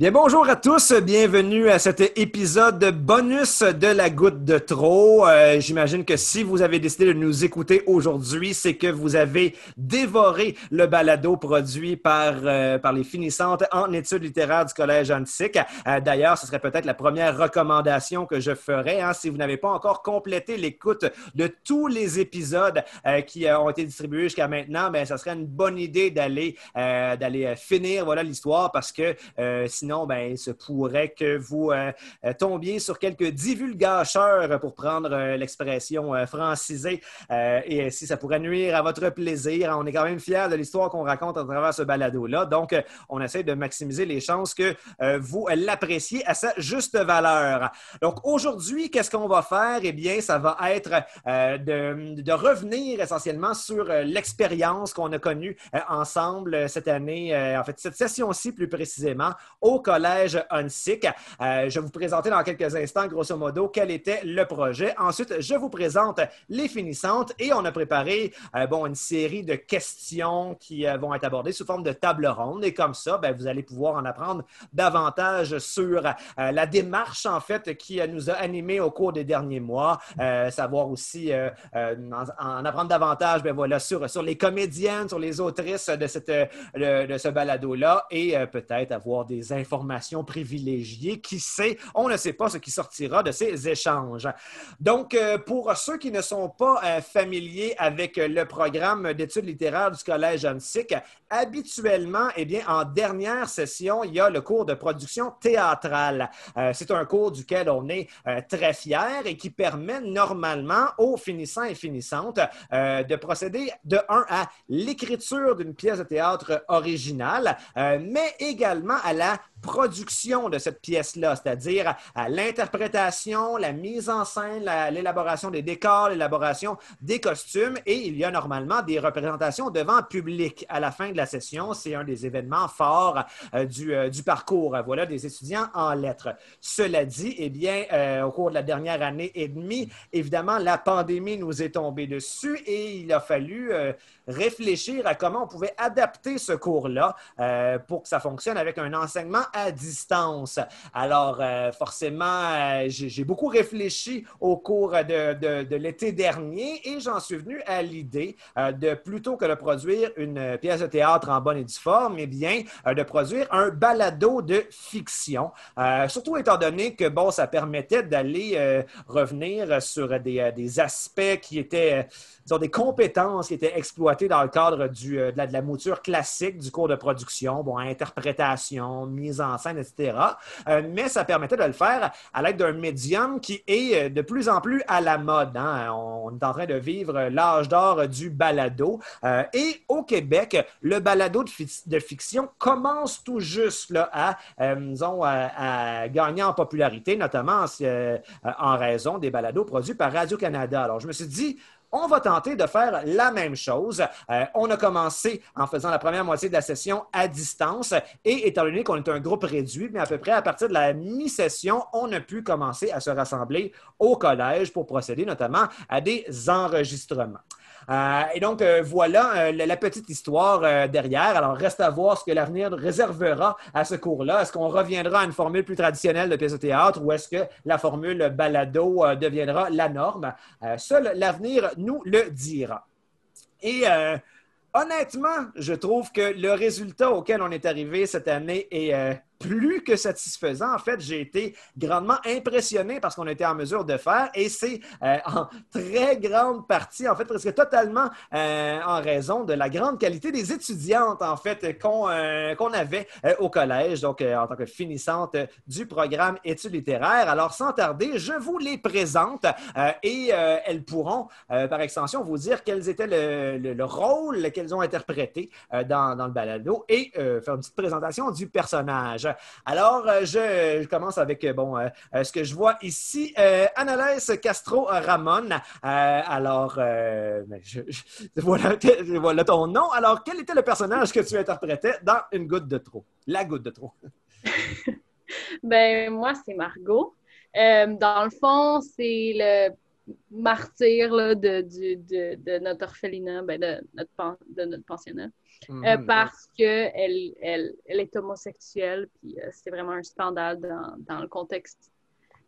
Bien, bonjour à tous. Bienvenue à cet épisode bonus de la goutte de trop. Euh, j'imagine que si vous avez décidé de nous écouter aujourd'hui, c'est que vous avez dévoré le balado produit par, euh, par les finissantes en études littéraires du Collège Antique. Euh, d'ailleurs, ce serait peut-être la première recommandation que je ferais. Hein, si vous n'avez pas encore complété l'écoute de tous les épisodes qui ont été distribués jusqu'à maintenant, mais ben, ça serait une bonne idée d'aller d'aller finir voilà l'histoire parce que sinon, sinon, ben, il se pourrait que vous euh, euh, tombiez sur quelques divulgateurs, pour prendre euh, l'expression francisée, et si ça pourrait nuire à votre plaisir. On est quand même fiers de l'histoire qu'on raconte à travers ce balado-là. Donc, on essaie de maximiser les chances que vous l'appréciez à sa juste valeur. Donc, aujourd'hui, qu'est-ce qu'on va faire? Eh bien, ça va être de, revenir essentiellement sur l'expérience qu'on a connue ensemble cette année, en fait, cette session-ci plus précisément, Collège UNSIC. Euh, je vais vous présenter dans quelques instants, grosso modo, quel était le projet. Ensuite, je vous présente les finissantes et on a préparé euh, bon, une série de questions qui euh, vont être abordées sous forme de table ronde. Et comme ça, ben, vous allez pouvoir en apprendre davantage sur la démarche, en fait, qui nous a animés au cours des derniers mois. savoir aussi en, apprendre davantage ben, voilà, sur, sur les comédiennes, sur les autrices de, cette, de ce balado-là et peut-être avoir des informations informations privilégiées. Qui sait, on ne sait pas ce qui sortira de ces échanges. Donc, euh, pour ceux qui ne sont pas euh, familiers avec le programme d'études littéraires du Collège Antique, habituellement, eh bien, en dernière session, il y a le cours de production théâtrale. Euh, c'est un cours duquel on est très fier et qui permet normalement aux finissants et finissantes de procéder de un à l'écriture d'une pièce de théâtre originale, mais également à la production de cette pièce-là, c'est-à-dire à, l'interprétation, la mise en scène, l'élaboration des décors, l'élaboration des costumes, et il y a normalement des représentations devant public à la fin de la session. C'est un des événements forts euh, euh, du, parcours, voilà, des étudiants en lettres. Cela dit, eh bien, euh, au cours de la dernière année et demie, évidemment, la pandémie nous est tombée dessus et il a fallu réfléchir à comment on pouvait adapter ce cours-là pour que ça fonctionne avec un enseignement à distance. Alors, euh, forcément, euh, j'ai beaucoup réfléchi au cours de, l'été dernier et j'en suis venu à l'idée euh, de, plutôt que de produire une pièce de théâtre en bonne et due forme, eh bien, de produire un balado de fiction. surtout étant donné que, bon, ça permettait d'aller revenir sur des, des, aspects qui étaient ont des compétences qui étaient exploitées dans le cadre du, euh, de, la, mouture classique du cours de production, bon, interprétation, mise en scène, etc. Euh, mais ça permettait de le faire à l'aide d'un médium qui est euh, de plus en plus à la mode. Hein. On est en train de vivre l'âge d'or du balado. et au Québec, le balado de, fiction commence tout juste à, gagner en popularité, notamment en raison des balados produits par Radio-Canada. Alors, je me suis dit, on va tenter de faire la même chose. Euh, on a commencé en faisant la première moitié de la session à distance et étant donné qu'on est un groupe réduit, mais à peu près à partir de la mi-session, on a pu commencer à se rassembler au collège pour procéder notamment à des enregistrements. Euh, et donc, euh, voilà euh, la, petite histoire derrière. Alors, reste à voir ce que l'avenir réservera à ce cours-là. Est-ce qu'on reviendra à une formule plus traditionnelle de pièce de théâtre ou est-ce que la formule balado deviendra la norme? seul l'avenir nous le dira. Et honnêtement, je trouve que le résultat auquel on est arrivé cette année est plus que satisfaisant. En fait, j'ai été grandement impressionné par ce qu'on était en mesure de faire et c'est euh, en très grande partie, en fait, presque totalement euh, en raison de la grande qualité des étudiantes, en fait, qu'on euh, avait au collège, donc en tant que finissante du programme études littéraires. Alors, sans tarder, je vous les présente et elles pourront, par extension, vous dire quels étaient le, le, rôle qu'elles ont interprété dans, dans, le balado et faire une petite présentation du personnage. Alors, euh, je, commence avec euh, bon, euh, ce que je vois ici. Annalise Castro Ramon. alors, ben, voilà, ton nom. Alors, quel était le personnage que tu interprétais dans Une goutte de trop? La goutte de trop. ben, moi, c'est Margot. dans le fond, c'est le martyr de, de, notre orphelinat, ben de, notre, de notre pensionnat, euh, mm-hmm. parce qu'elle elle, elle est homosexuelle, puis euh, c'est vraiment un scandale dans, dans, le contexte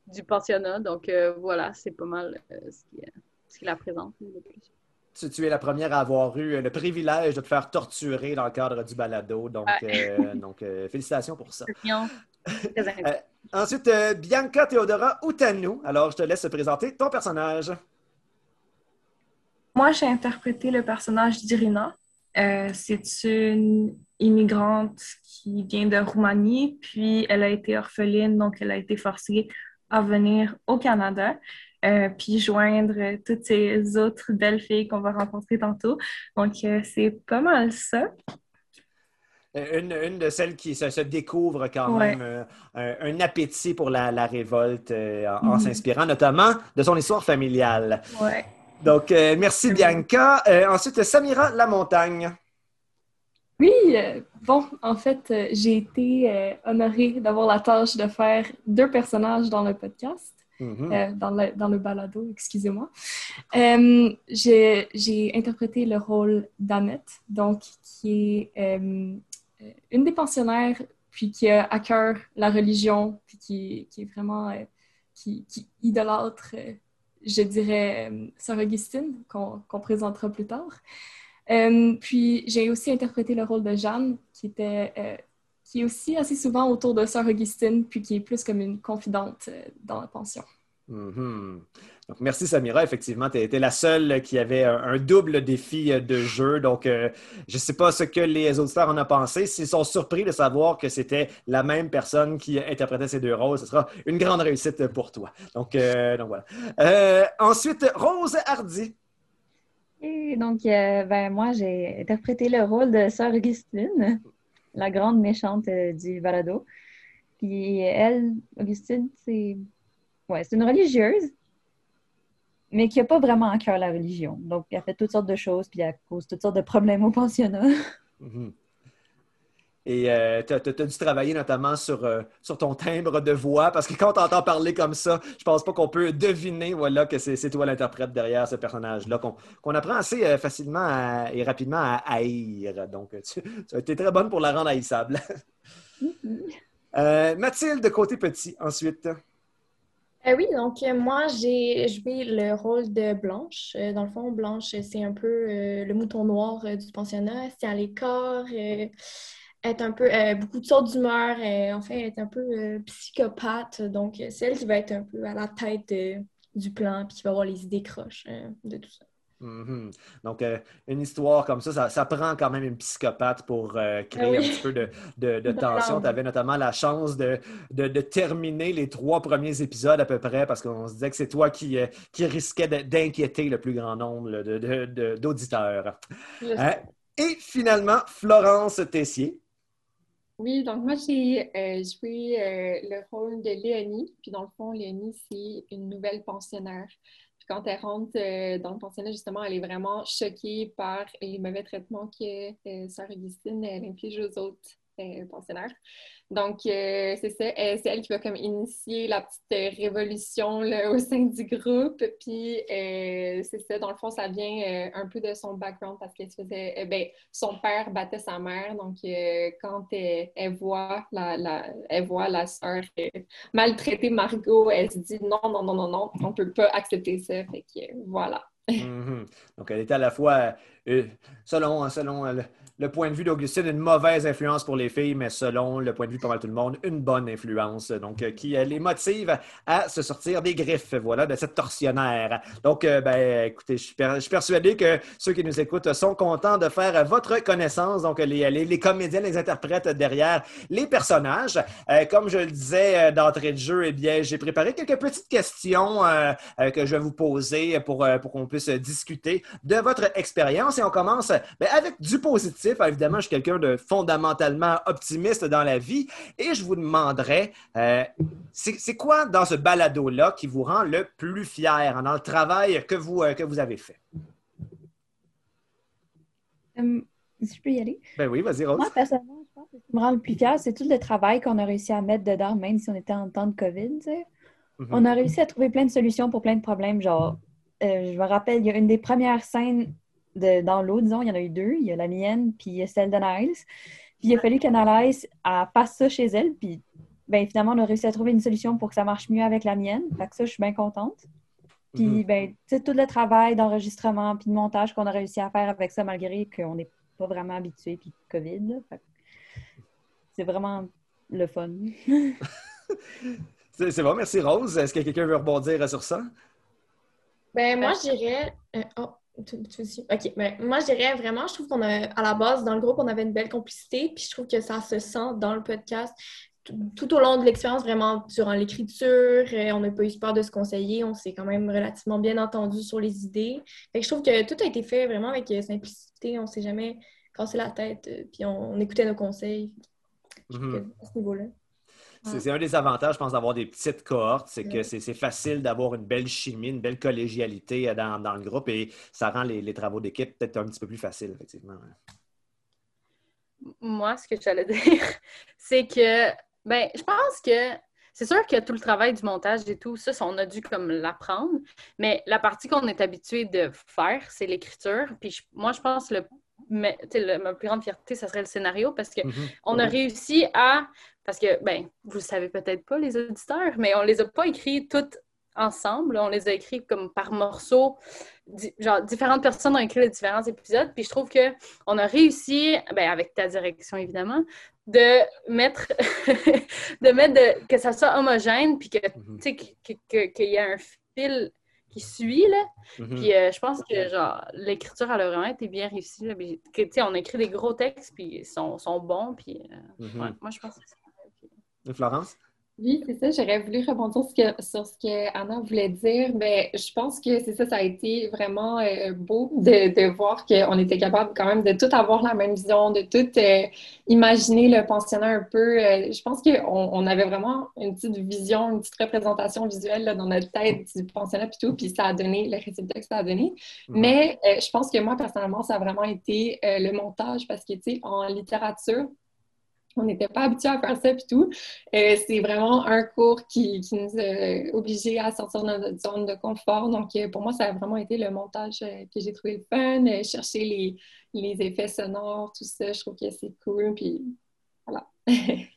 du pensionnat. Donc voilà, c'est pas mal ce qui, ce qui la présente le plus tu, es la première à avoir eu le privilège de te faire torturer dans le cadre du balado. Donc, euh, donc euh, félicitations pour ça. Euh, ensuite, Bianca Theodora Outanou. Alors, je te laisse présenter ton personnage. Moi, j'ai interprété le personnage d'Irina. C'est une immigrante qui vient de Roumanie, puis elle a été orpheline, donc elle a été forcée à venir au Canada. Euh, puis joindre toutes ces autres belles filles qu'on va rencontrer tantôt. Donc, euh, c'est pas mal ça. Euh, une, de celles qui se, découvre quand même un, appétit pour la, révolte en, mhm. s'inspirant notamment de son histoire familiale. Ouais. Donc, merci Bianca. ensuite, Samira Lamontagne. Oui, bon, en fait, j'ai été honorée d'avoir la tâche de faire deux personnages dans le podcast. Euh, dans, le, dans, le, balado, excusez-moi. Euh, j'ai interprété le rôle d'Annette, donc qui est euh, une des pensionnaires, puis qui a à cœur la religion, puis qui, est vraiment, qui, qui, idolâtre, je dirais, Sœur Augustine, qu'on présentera plus tard. puis j'ai aussi interprété le rôle de Jeanne, qui était qui est aussi assez souvent autour de Sœur Augustine, puis qui est plus comme une confidente euh, dans la pension. Mm-hmm. Merci Samira. Effectivement, tu été la seule qui avait un, double défi euh, de jeu. Donc, euh, je ne sais pas ce que les auditeurs en ont pensé. S'ils sont surpris de savoir que c'était la même personne qui interprétait ces deux rôles, ce sera une grande réussite pour toi. Donc, donc voilà. ensuite, Rose Hardy. Et donc, ben, moi, j'ai interprété le rôle de Sœur Augustine la grande méchante euh, du balado. Puis elle, Augustine, c'est ouais, une religieuse, mais qui n'a pas vraiment en cœur la religion. Donc, elle fait toutes sortes de choses, puis elle cause toutes sortes de problèmes au pensionnat. Mhm. Et euh, tu as, dû travailler notamment sur, euh, sur ton timbre de voix, parce que quand tu entends parler comme ça, je pense pas qu'on peut deviner voilà, que c'est toi l'interprète derrière ce personnage-là, qu'on apprend assez euh, facilement et rapidement à haïr. Donc, tu, tu, as été très bonne pour la rendre haïssable. Mathilde, côté petit, ensuite. oui, donc moi, j'ai joué le rôle de Blanche. dans le fond, Blanche, c'est un peu le mouton noir du pensionnat. C'est à l'écart est un peu, euh, beaucoup de sortes d'humeur, euh, en fait, elle est un peu euh, psychopathe. Donc, c'est elle qui va être un peu à la tête du plan, puis qui va avoir les idées croches de tout ça. Mm-hmm. Donc, une histoire comme ça, ça, prend quand même une psychopathe pour créer un petit peu de, de, tension. Tu avais notamment la chance de, de, terminer les trois premiers épisodes à peu près parce qu'on se disait que c'est toi qui, qui risquais d'inquiéter le plus grand nombre d'auditeurs. et finalement, Florence Tessier. Oui, donc moi, j'ai euh, joué euh, le rôle de Léonie. Puis dans le fond, Léonie, c'est une nouvelle pensionnaire. Puis quand elle rentre euh, dans le pensionnat, justement, elle est vraiment choquée par les mauvais traitements que Sœur Augustine inflige aux autres Donc, euh, c'est ça, c'est elle qui va comme initier la petite euh, révolution au sein du groupe. Puis, euh, c'est ça, dans le fond, ça vient un peu de son background parce qu'elle faisait, ben, son père battait sa mère. Donc, quand elle, voit la, voit la sœur maltraiter Margot, elle se dit non, non, non, non, non, on ne peut pas accepter ça. Fait que, voilà. Mm-hmm. Donc, elle était à la fois, selon, selon point de vue d'Augustine, une mauvaise influence pour les filles, mais selon le point de vue de tout le monde, une bonne influence, donc euh, qui euh, les motive à se sortir des griffes, voilà, de cette torsionnaire. Donc, euh, ben, écoutez, je suis, persuadé que ceux qui nous écoutent sont contents de faire votre connaissance, donc les, les, comédiens, les interprètes derrière les personnages. comme je le disais d'entrée de jeu, eh bien, j'ai préparé quelques petites questions que je vais vous poser pour, pour qu'on puisse discuter de votre expérience et on commence ben, avec du positif Évidemment, je suis quelqu'un de fondamentalement optimiste dans la vie et je vous demanderais, euh, c'est quoi dans ce balado-là qui vous rend le plus fier dans le travail que vous, euh, que vous avez fait? Hum, si je peux y aller? Ben oui, vas-y, Rose. Moi, personnellement, je pense que ce qui me rend le plus fier, c'est tout le travail qu'on a réussi à mettre dedans, même si on était en temps de COVID. Mm-hmm. On a réussi à trouver plein de solutions pour plein de problèmes, genre je me rappelle, il y a une des premières scènes de, dans l'eau, disons, il y en a eu deux. Il y a la mienne, puis celle de Niles. Puis il a fallu qu'Analyse fasse ça chez elle, puis ben, finalement, on a réussi à trouver une solution pour que ça marche mieux avec la mienne. Fait que ça, je suis bien contente. Puis, mm-hmm. ben, tout le travail d'enregistrement puis de montage qu'on a réussi à faire avec ça, malgré qu'on n'est pas vraiment habitué, puis COVID. C'est vraiment le fun. c'est bon, merci Rose. Est-ce que quelqu'un veut rebondir sur ça? Ben, moi, je dirais. Euh, oh, OK. Ben, moi, je dirais vraiment, je trouve qu'on a, à la base, dans le groupe, on avait une belle complicité, puis je trouve que ça se sent dans le podcast tout, au long de l'expérience, vraiment durant l'écriture, euh, on n'a pas eu peur de se conseiller, on s'est quand même relativement bien entendu sur les idées. je trouve que tout a été fait vraiment avec euh, simplicité, on ne s'est jamais cassé la tête, euh, puis on, écoutait nos conseils. Mhm. À ce niveau-là. C'est un des avantages, je pense, d'avoir des petites cohortes, c'est que c'est facile d'avoir une belle chimie, une belle collégialité dans, le groupe et ça rend les, travaux d'équipe peut-être un petit peu plus faciles, effectivement. Moi, ce que j'allais dire, c'est que ben, je pense que c'est sûr que tout le travail du montage et tout, ça, on a dû comme l'apprendre. Mais la partie qu'on est habitué de faire, c'est l'écriture. Puis moi, je pense que le, ma plus grande fierté, ce serait le scénario parce qu'on mhm. on a réussi à. Parce que, ben, vous le savez peut-être pas, les auditeurs, mais on les a pas écrits toutes ensemble. On les a écrits comme par morceaux. Genre, différentes personnes ont écrit les différents épisodes. Puis je trouve qu'on a réussi, ben, avec ta direction évidemment, de mettre, de mettre que ça soit homogène, puis que, tu sais, qu'il y ait un fil qui suit, là. Mhm. Puis euh, je pense que, genre, l'écriture, elle a vraiment été bien réussie, là. tu sais, on a écrit des gros textes, puis ils sont, sont bons, puis euh, mhm. moi, je pense que c'est... Florence? Oui, c'est ça. J'aurais voulu rebondir sur ce que Anna voulait dire. Mais je pense que c'est ça, ça a été vraiment euh, beau de, de voir qu'on était capable quand même de tout avoir la même vision, de tout euh, imaginer le pensionnat un peu. Euh, je pense qu'on on avait vraiment une petite vision, une petite représentation visuelle là, dans notre tête du pensionnat puis tout, puis ça a donné le résultat que ça a donné. Mm-hmm. Mais je pense que moi, personnellement, ça a vraiment été le montage parce que, tu sais, en littérature, on n'était pas habitué à faire ça et tout. Euh, c'est vraiment un cours qui, nous a obligés à sortir de notre zone de confort. Donc, euh, pour moi, ça a vraiment été le montage euh, que j'ai trouvé le fun, chercher les, les, effets sonores, tout ça. Je trouve que c'est cool. Puis voilà.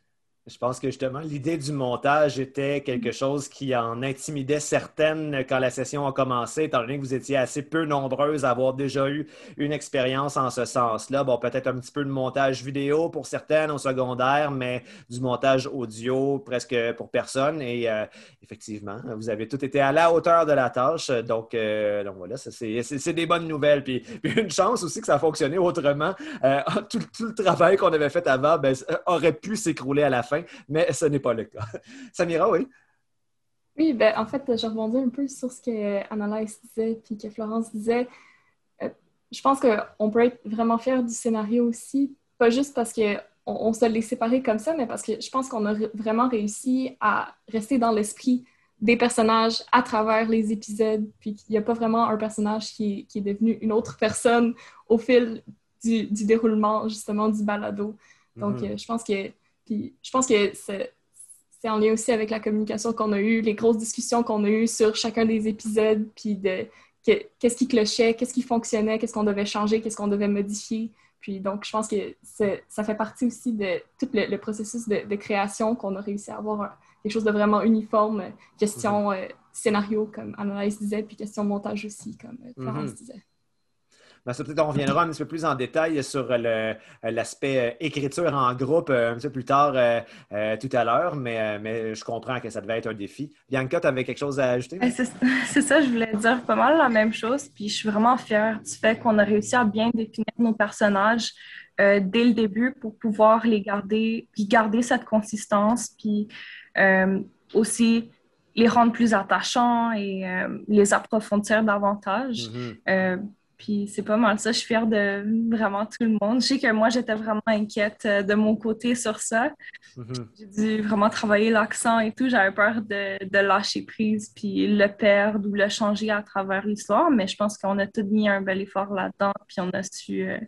Je pense que justement, l'idée du montage était quelque chose qui en intimidait certaines quand la session a commencé, étant donné que vous étiez assez peu nombreuses à avoir déjà eu une expérience en ce sens-là. Bon, peut-être un petit peu de montage vidéo pour certaines au secondaire, mais du montage audio presque pour personne. Et euh, effectivement, vous avez tout été à la hauteur de la tâche. Donc, euh, donc voilà, c'est des bonnes nouvelles. Puis, une chance aussi que ça a fonctionné autrement. Euh, tout, le travail qu'on avait fait avant ben, aurait pu s'écrouler à la fin mais ce n'est pas le cas. Samira, oui? Oui, ben, en fait, je rebondis un peu sur ce que Annalise disait puis que Florence disait. Euh, je pense qu'on peut être vraiment fier du scénario aussi, pas juste parce qu'on on se l'est séparé comme ça, mais parce que je pense qu'on a vraiment réussi à rester dans l'esprit des personnages à travers les épisodes, puis qu'il n'y a pas vraiment un personnage qui est, devenu une autre personne au fil du, déroulement, justement, du balado. Donc, mm-hmm. euh, je pense que puis je pense que c'est en lien aussi avec la communication qu'on a eue, les grosses discussions qu'on a eues sur chacun des épisodes, puis de qu'est-ce qui clochait, qu'est-ce qui fonctionnait, qu'est-ce qu'on devait changer, qu'est-ce qu'on devait modifier. Puis donc, je pense que ça fait partie aussi de tout le, processus de, création qu'on a réussi à avoir quelque chose de vraiment uniforme, question mm-hmm. euh, scénario, comme Annalise disait, puis question montage aussi, comme euh, Florence mm-hmm. disait. Ben, peut-être on reviendra un petit peu plus en détail sur l'aspect euh, écriture en groupe euh, un petit peu plus tard euh, tout à l'heure, mais, mais je comprends que ça devait être un défi. Bianca, tu avais quelque chose à ajouter? C'est ça, je voulais dire pas mal la même chose. Puis je suis vraiment fière du fait qu'on a réussi à bien définir nos personnages dès le début pour pouvoir les garder, puis garder cette consistance, puis aussi les rendre plus attachants et les approfondir davantage. Mm-hmm. Puis c'est pas mal ça. Je suis fière de vraiment tout le monde. Je sais que moi, j'étais vraiment inquiète euh, de mon côté sur ça. Mm-hmm. J'ai dû vraiment travailler l'accent et tout. J'avais peur de, lâcher prise puis le perdre ou le changer à travers l'histoire. Mais je pense qu'on a tout mis un bel effort là-dedans. Puis on a su euh,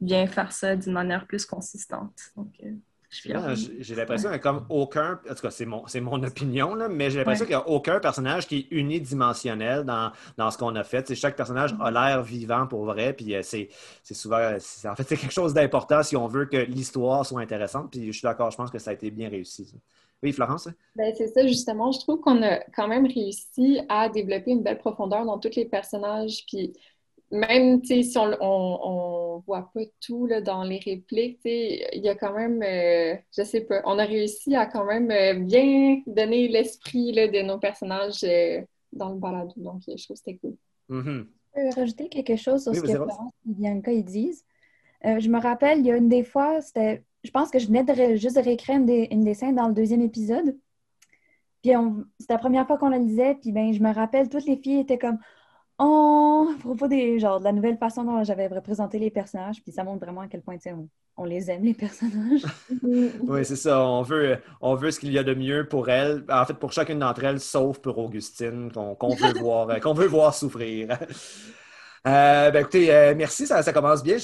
bien faire ça d'une manière plus consistante. Donc, euh, J'ai l'impression qu'il n'y a comme aucun, en tout cas c'est mon, mon opinion, là, mais j'ai l'impression qu'il n'y a aucun personnage qui est unidimensionnel dans, dans ce qu'on a fait. chaque personnage a l'air vivant pour vrai, puis euh, c'est souvent, en fait, c'est quelque chose d'important si on veut que l'histoire soit intéressante, puis je suis d'accord, je pense que ça a été bien réussi. Oui, Florence? Ben, c'est ça, justement. Je trouve qu'on a quand même réussi à développer une belle profondeur dans tous les personnages, puis même si on, on, voit pas tout là, dans les répliques, il y a quand même, euh, je sais pas, on a réussi à quand même euh, bien donner l'esprit de nos personnages euh, dans le balado. Donc, je trouve que c'était cool. Mm-hmm. Je peux rajouter quelque chose sur ce que Florence et Bianca ils disent. je me rappelle, il y a une des fois, c'était, je pense que je venais de juste de réécrire une des, une des scènes dans le deuxième épisode. Puis c'était la première fois qu'on la lisait, puis ben, je me rappelle, toutes les filles étaient comme Oh, à propos des, genre, de la nouvelle façon dont j'avais représenté les personnages, puis ça montre vraiment à quel point on, on les aime, les personnages. oui, c'est ça. On veut, on veut ce qu'il y a de mieux pour elles. En fait, pour chacune d'entre elles, sauf pour Augustine, qu'on veut, voir, qu'on veut voir souffrir. Euh, ben écoutez, euh, merci, ça, commence bien.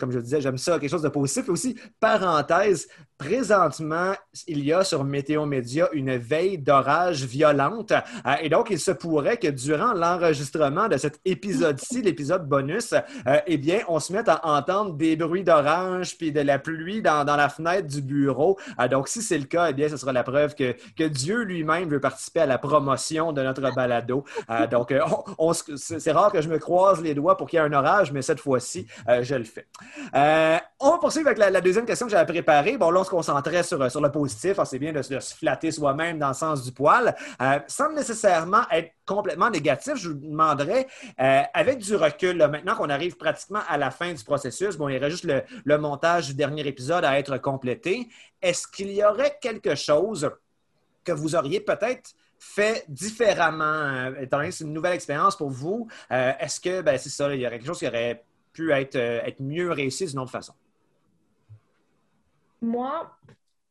comme je disais, j'aime ça, quelque chose de positif. Aussi, parenthèse, présentement, il y a sur Météo Média une veille d'orage violente. Euh, et donc, il se pourrait que durant l'enregistrement de cet épisode-ci, l'épisode bonus, eh bien, on se mette à entendre des bruits d'orage puis de la pluie dans, dans, la fenêtre du bureau. donc, si c'est le cas, eh bien, ce sera la preuve que, que Dieu lui-même veut participer à la promotion de notre balado. donc, c'est rare que je me croise les doigts pour qu'il y ait un orage, mais cette fois-ci, euh, je le fais. Euh, on va poursuivre avec la, deuxième question que j'avais préparée. Bon, là, on se concentrait sur, sur le positif. Ah, c'est bien de, se flatter soi-même dans le sens du poil. Euh, sans nécessairement être complètement négatif, je vous demanderais, avec du recul, maintenant qu'on arrive pratiquement à la fin du processus, bon, il y aurait juste le, le montage du dernier épisode à être complété. Est-ce qu'il y aurait quelque chose que vous auriez peut-être fait différemment, euh, étant donné que c'est une nouvelle expérience pour vous, euh, est-ce que, ben, c'est ça, il y aurait quelque chose qui aurait pu être, euh, être mieux réussi d'une autre façon? Moi,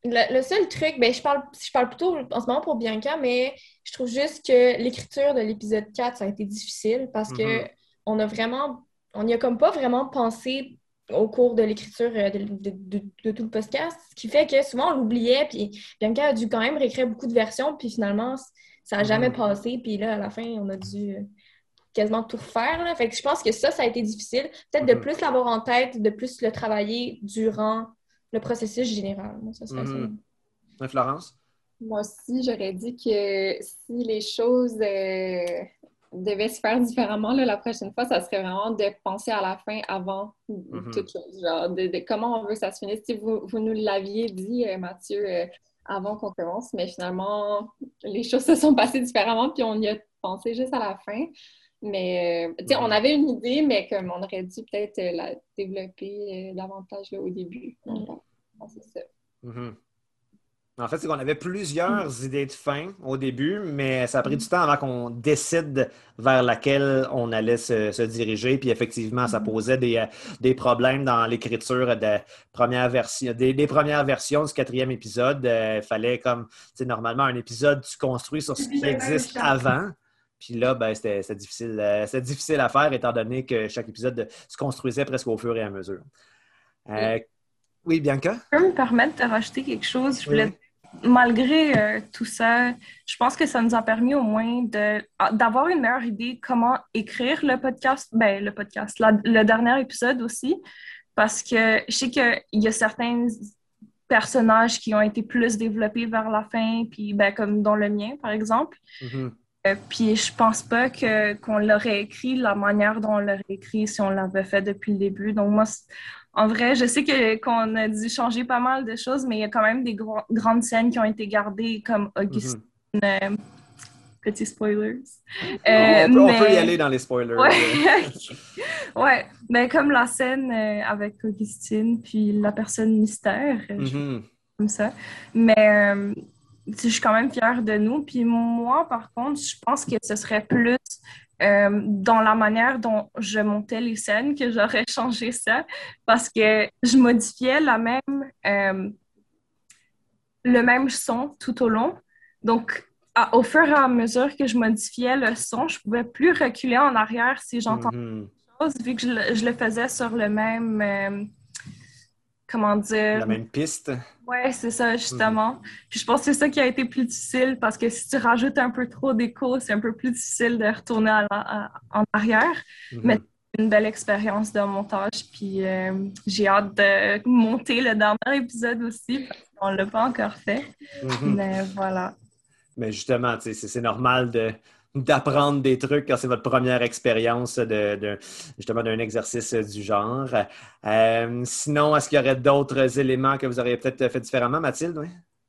le, seul truc, ben, je, parle, je parle plutôt en ce moment pour Bianca, mais je trouve juste que l'écriture de l'épisode 4, ça a été difficile parce qu'on que mm-hmm. on a vraiment, on n'y a comme pas vraiment pensé au cours de l'écriture de, tout le podcast, ce qui fait que souvent on l'oubliait, puis Bianca a dû quand même réécrire beaucoup de versions, puis finalement, ça n'a jamais mhm. passé. Puis là, à la fin, on a dû euh, quasiment tout refaire. Là. Fait que je pense que ça, ça a été difficile. Peut-être de mhm. plus l'avoir en tête, de plus le travailler durant le processus général. ça serait mhm. Florence? Moi aussi, j'aurais dit que si les choses euh, devaient se faire différemment la prochaine fois, ça serait vraiment de penser à la fin avant toute chose. Genre, de, comment on veut que ça se finisse. Si vous, vous nous l'aviez dit, euh, Mathieu, avant qu'on commence, mais finalement, les choses se sont passées différemment, puis on y a pensé juste à la fin. Mais, euh, tu sais, on avait une idée, mais comme on aurait dû peut-être euh, la développer euh, davantage au début. c'est ça. Mm-hmm. En fait, c'est qu'on avait plusieurs idées de fin au début, mais ça a pris du temps avant qu'on décide vers laquelle on allait se, diriger. Puis effectivement, ça mm-hmm. posait des, des problèmes dans l'écriture des, premières versions du quatrième épisode. Il euh, fallait comme, tu normalement, un épisode, tu construis sur ce qui existe avant. Puis là, ben, c'était difficile, euh, difficile à faire étant donné que chaque épisode se construisait presque au fur et à mesure. Euh, oui, Bianca? Je peux me permettre de rajouter quelque chose? Je voulais malgré euh, tout ça, je pense que ça nous a permis au moins ah, d'avoir une meilleure idée comment écrire le podcast, ben, le podcast, le dernier épisode aussi, parce que je sais qu'il y a certains personnages qui ont été plus développés vers la fin, puis ben, comme dans le mien, par exemple. Mm-hmm. Euh, puis je pense pas que qu'on l'aurait écrit la manière dont on l'aurait écrit si on l'avait fait depuis le début. Donc moi, en vrai, je sais que, qu'on a dû changer pas mal de choses, mais il y a quand même des grandes scènes qui ont été gardées, comme Augustine. Mm-hmm. Euh, petits spoilers. Euh, on, peut, y aller dans les spoilers. Ouais, mais comme la scène euh, avec Augustine, puis la personne mystère, mm-hmm. comme ça. Mais je suis quand même fière de nous. Puis moi, par contre, je pense que ce serait plus euh, dans la manière dont je montais les scènes que j'aurais changé ça parce que je modifiais la même, euh, le même son tout au long. Donc, au fur et à mesure que je modifiais le son, je pouvais plus reculer en arrière si j'entendais mm chose, vu que je, le faisais sur le même, euh, comment dire... La même piste. Ouais, c'est ça, justement. Puis je pense que c'est ça qui a été plus difficile parce que si tu rajoutes un peu trop d'écho, c'est un peu plus difficile de retourner en arrière. Mm-hmm. Mais c'est une belle expérience de montage. Puis euh, j'ai hâte de monter le dernier épisode aussi parce qu'on ne l'a pas encore fait. Mm-hmm. Mais voilà. Mais justement, c'est normal de, d'apprendre des trucs quand c'est votre première expérience de, justement d'un exercice du genre. Euh, sinon, est-ce qu'il y aurait d'autres éléments que vous auriez peut-être fait différemment, Mathilde?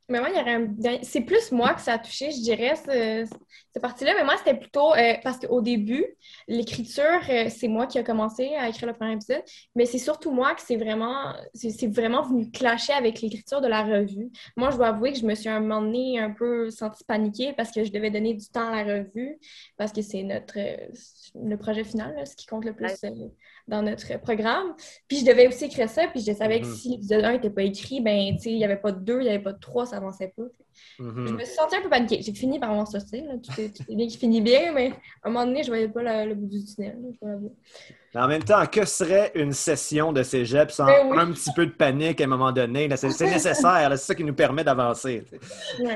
Mais moi, il y aurait C'est plus moi que ça a touché, je dirais, cette partie-là. Mais moi, c'était plutôt euh, parce qu'au début, l'écriture, euh, c'est moi qui ai commencé à écrire le premier épisode. Mais c'est surtout moi que c'est vraiment, c'est vraiment venu clasher avec l'écriture de la revue. Moi, je dois avouer que je me suis un moment donné un peu sentie paniquée parce que je devais donner du temps à la revue, parce que c'est notre euh, le projet final, ce qui compte le plus dans notre programme. Puis je devais aussi écrire ça, puis je savais que mm-hmm. si l'épisode 1 n'était pas écrit, ben, tu sais, il n'y avait pas de 2, il n'y avait pas de 3, ça avançait pas. Mm-hmm. Je me suis sentie un peu paniquée. J'ai fini par m'en sortir. Tout, est, bien qui finit bien, mais à un moment donné, je ne voyais pas le bout du tunnel. mais en même temps, que serait une session de cégep sans ben un petit peu de panique à un moment donné? C'est nécessaire. C'est ça qui nous permet d'avancer. Oui,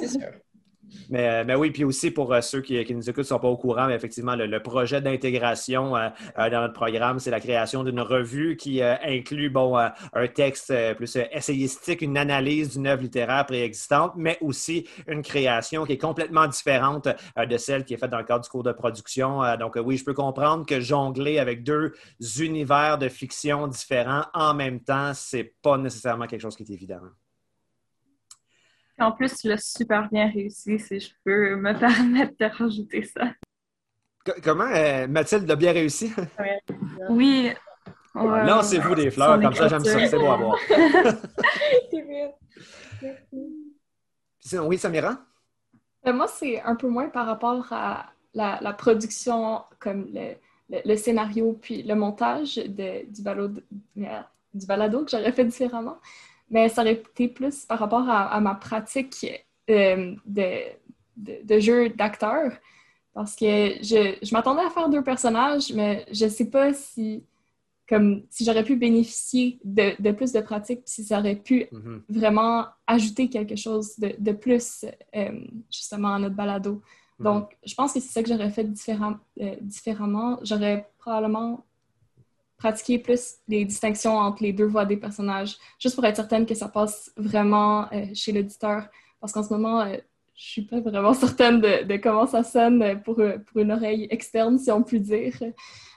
c'est sûr. Mais, mais, oui, puis aussi pour euh, ceux qui, nous écoutent ne sont pas au courant, mais effectivement, le, projet d'intégration euh, euh, dans notre programme, c'est la création d'une revue qui inclut bon, un texte plus essayistique, une analyse d'une œuvre littéraire préexistante, mais aussi une création qui est complètement différente de celle qui est faite dans le cadre du cours de production. donc oui, je peux comprendre que jongler avec deux univers de fiction différents en même temps, c'est pas nécessairement quelque chose qui est évident. En plus, tu l'as super bien réussi, si je peux me permettre de rajouter ça. comment euh, Mathilde a bien réussi? oui. Lancez-vous des fleurs, comme ça, j'aime ça. C'est beau à voir. oui, Samira? Euh, moi, c'est un peu moins par rapport à la, production, comme le, scénario, puis le montage du, balado, du balado que j'aurais fait différemment mais ça aurait été plus par rapport à, ma pratique euh, de, de, jeu d'acteur. Parce que je, je m'attendais à faire deux personnages, mais je ne sais pas si, comme, si j'aurais pu bénéficier de, de, plus de pratique, si ça aurait pu mm-hmm. vraiment ajouter quelque chose de, de plus, euh, justement, à notre balado. Mm-hmm. Donc, je pense que c'est ça que j'aurais fait différent, euh, différemment. J'aurais probablement pratiquer plus les distinctions entre les deux voix des personnages, juste pour être certaine que ça passe vraiment euh, chez l'auditeur. Parce qu'en ce moment, euh, je suis pas vraiment certaine de, comment ça sonne pour, pour, une oreille externe, si on peut dire.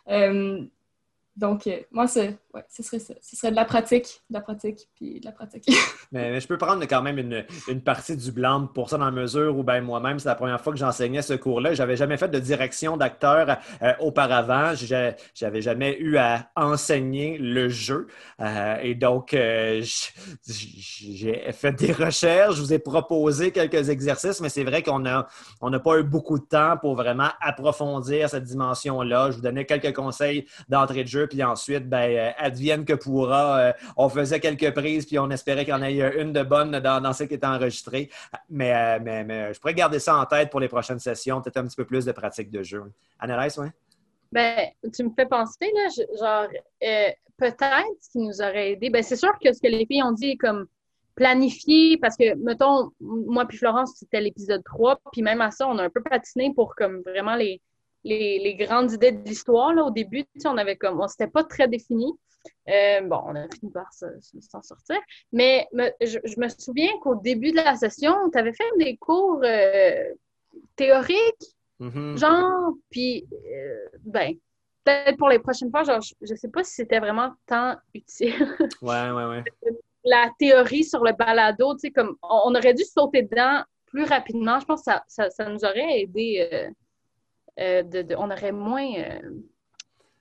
Euh, donc, euh, moi, ce serait ça. Ce serait de la pratique, de la pratique, puis de la pratique. mais, je peux prendre quand même une, partie du blanc pour ça dans la mesure où ben, moi-même, c'est la première fois que j'enseignais ce cours-là. J'avais jamais fait de direction d'acteur euh, auparavant. J'avais jamais eu à enseigner le jeu. Euh, et donc, j'ai fait des recherches. Je vous ai proposé quelques exercices, mais c'est vrai qu'on n'a on pas eu beaucoup de temps pour vraiment approfondir cette dimension-là. Je vous donnais quelques conseils d'entrée de jeu puis ensuite, ben, euh, advienne que pourra. Euh, on faisait quelques prises, puis on espérait qu'il y en ait une de bonne dans, dans ce qui était enregistré. Mais, euh, mais, mais, je pourrais garder ça en tête pour les prochaines sessions, peut-être un petit peu plus de pratique de jeu. Analyse, oui? Ben, tu me fais penser, là, genre, peut-être ce qui nous aurait aidé, ben, c'est sûr que ce que les filles ont dit est comme planifier, parce que, mettons, moi puis Florence, c'était l'épisode 3, puis même à ça, on a un peu patiné pour comme vraiment les, les, grandes idées de l'histoire. Au début, on avait comme, on s'était pas très défini. Euh, bon, on a fini par s'en sortir. Mais je, me souviens qu'au début de la session, tu avais fait des cours euh, théoriques, mm-hmm. genre, puis, euh, ben, peut-être pour les prochaines fois, genre, je ne sais pas si c'était vraiment tant utile. ouais, ouais, ouais. La théorie sur le balado, tu sais, comme, on, aurait dû sauter dedans plus rapidement. Je pense que ça, ça nous aurait aidé euh, on aurait moins euh,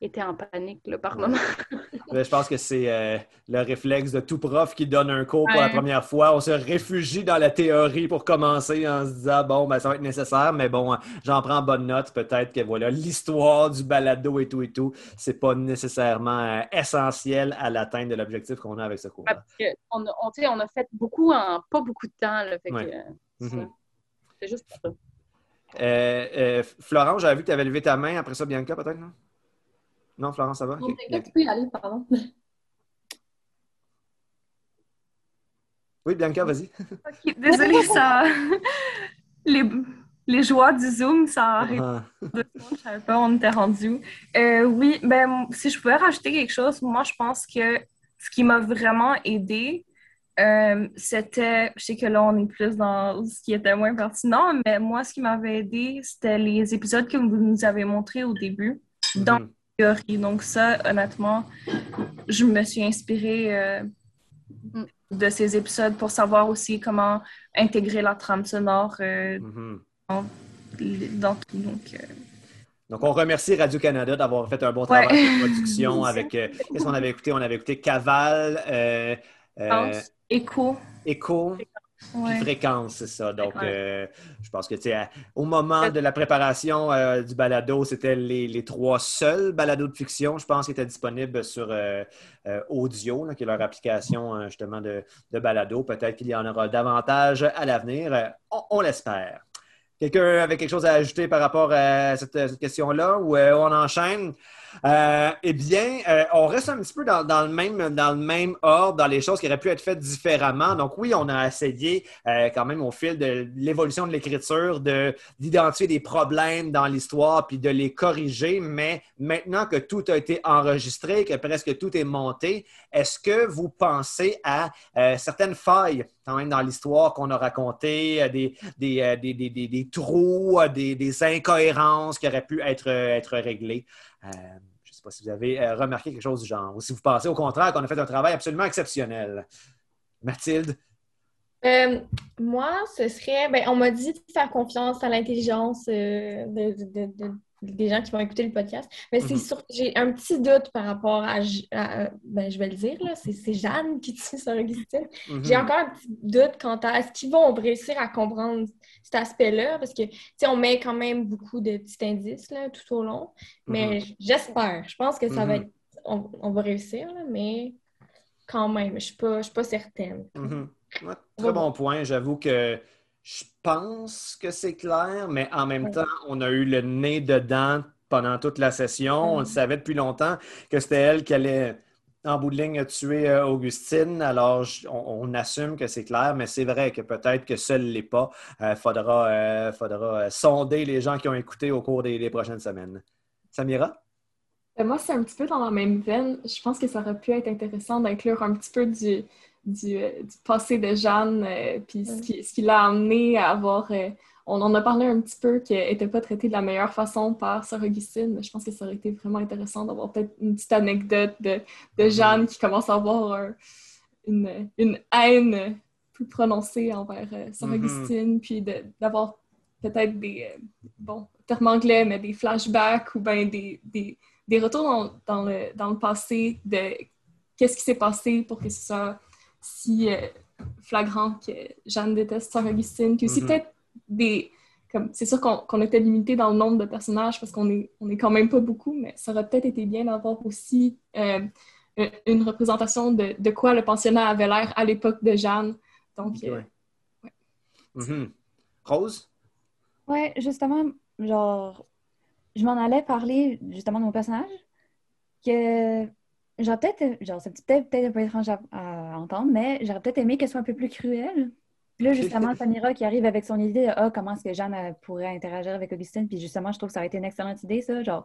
été en panique par moment. je pense que c'est euh, le réflexe de tout prof qui donne un cours pour la première fois. On se réfugie dans la théorie pour commencer en se disant bon, ben, ça va être nécessaire, mais bon, j'en prends bonne note. Peut-être que voilà, l'histoire du balado et tout et tout, c'est pas nécessairement essentiel à l'atteinte de l'objectif qu'on a avec ce cours. on, on, a fait beaucoup en pas beaucoup de temps. Mm-hmm. C'est juste ça. Euh, euh, Florence, j'avais vu que tu avais levé ta main. Après ça, Bianca, peut-être, non? Non, Florence, ça va? Non, tu peux y aller, pardon. Oui, Bianca, vas-y. désolée, ça. les, les joies du Zoom, ça arrive. Ah. Je savais pas où on était rendu. Euh, oui, ben, si je pouvais rajouter quelque chose, moi, je pense que ce qui m'a vraiment aidé, euh, c'était, je sais que là, on est plus dans ce qui était moins pertinent, mais moi, ce qui m'avait aidé, c'était les épisodes que vous nous avez montrés au début, dans mhm. la théorie. Donc ça, honnêtement, je me suis inspirée euh, de ces épisodes pour savoir aussi comment intégrer la trame sonore euh, mhm. dans, tout. Donc, donc, on remercie Radio-Canada d'avoir fait un bon travail de production avec. Qu'est-ce qu'on avait écouté? On avait écouté Caval, Écho. Écho. fréquence, c'est ça. Donc, euh, je pense que, tu sais, au moment de la préparation euh, du balado, c'était les, trois seuls balados de fiction, je pense, qui étaient disponibles sur euh, Audio, qui est leur application, justement, de, balado. Peut-être qu'il y en aura davantage à l'avenir. On, l'espère. Quelqu'un avait quelque chose à ajouter par rapport à cette question-là ou on enchaîne? Euh, eh bien, euh, on reste un petit peu dans, le même, dans le même ordre, dans les choses qui auraient pu être faites différemment. Donc oui, on a essayé euh, quand même au fil de l'évolution de l'écriture d'identifier des problèmes dans l'histoire puis de les corriger, mais maintenant que tout a été enregistré, que presque tout est monté, est-ce que vous pensez à certaines failles quand même dans l'histoire qu'on a racontées, des, des, des, des trous, des, incohérences qui auraient pu être, être réglées? Euh, je ne sais pas si vous avez euh, remarqué quelque chose du genre, ou si vous pensez au contraire qu'on a fait un travail absolument exceptionnel. Mathilde? Euh, moi, ce serait, ben, on m'a dit de faire confiance à l'intelligence de, des gens qui vont écouter le podcast. Mais c'est mhm. j'ai un petit doute par rapport à, ben, je vais le dire, là, c'est, Jeanne qui tue sur Augustine. Mhm. J'ai encore un petit doute quant à est-ce qu'ils vont réussir à comprendre cet aspect-là, parce que, tu sais, on met quand même beaucoup de petits indices, là, tout au long. Mais mhm. j'espère. Je pense que ça va être, on, va réussir, mais quand même, je ne suis, pas, suis pas certaine. très bon point. J'avoue que je pense que c'est clair, mais en même temps, on a eu le nez dedans pendant toute la session. On le savait depuis longtemps que c'était elle qui allait, en bout de ligne, tuer euh, Augustine. Alors, on, assume que c'est clair, mais c'est vrai que peut-être que seul l'est pas. Il euh, faudra, euh, faudra sonder les gens qui ont écouté au cours des, des prochaines semaines. Samira? Moi, c'est un petit peu dans la même veine. Je pense que ça aurait pu être intéressant d'inclure un petit peu du, du, euh, du passé de Jeanne, euh, puis ce qui, ce qui l'a amené à avoir. Euh, on en a parlé un petit peu qu'elle n'était pas traitée de la meilleure façon par Sœur Augustine, mais je pense que ça aurait été vraiment intéressant d'avoir peut-être une petite anecdote de, de Jeanne qui commence à avoir une, une, haine plus prononcée envers Sœur mm-hmm. Augustine, puis d'avoir peut-être des, bon, terme anglais, mais des flashbacks ou bien des, des, des, retours dans, dans, le, dans le passé de qu'est-ce qui s'est passé pour que ce soit si euh, flagrant que Jeanne déteste Sœur Augustine. Puis aussi mhm. peut-être des... Comme, c'est sûr qu'on était limité dans le nombre de personnages parce qu'on est, on est quand même pas beaucoup, mais ça aurait peut-être été bien d'avoir aussi euh, une représentation de, de, quoi le pensionnat avait l'air à l'époque de Jeanne. Donc, euh, ouais. Mhm. Rose? Ouais, justement, genre, je m'en allais parler justement de mon personnage, que J'aurais peut-être, genre, c'est peut-être peut un peu étrange à, entendre, mais j'aurais peut-être aimé qu'elle soit un peu plus cruelle. Puis là, justement, Samira qui arrive avec son idée de ah, comment est-ce que Jeanne pourrait interagir avec Augustine? Puis justement, je trouve que ça aurait été une excellente idée, ça. Genre,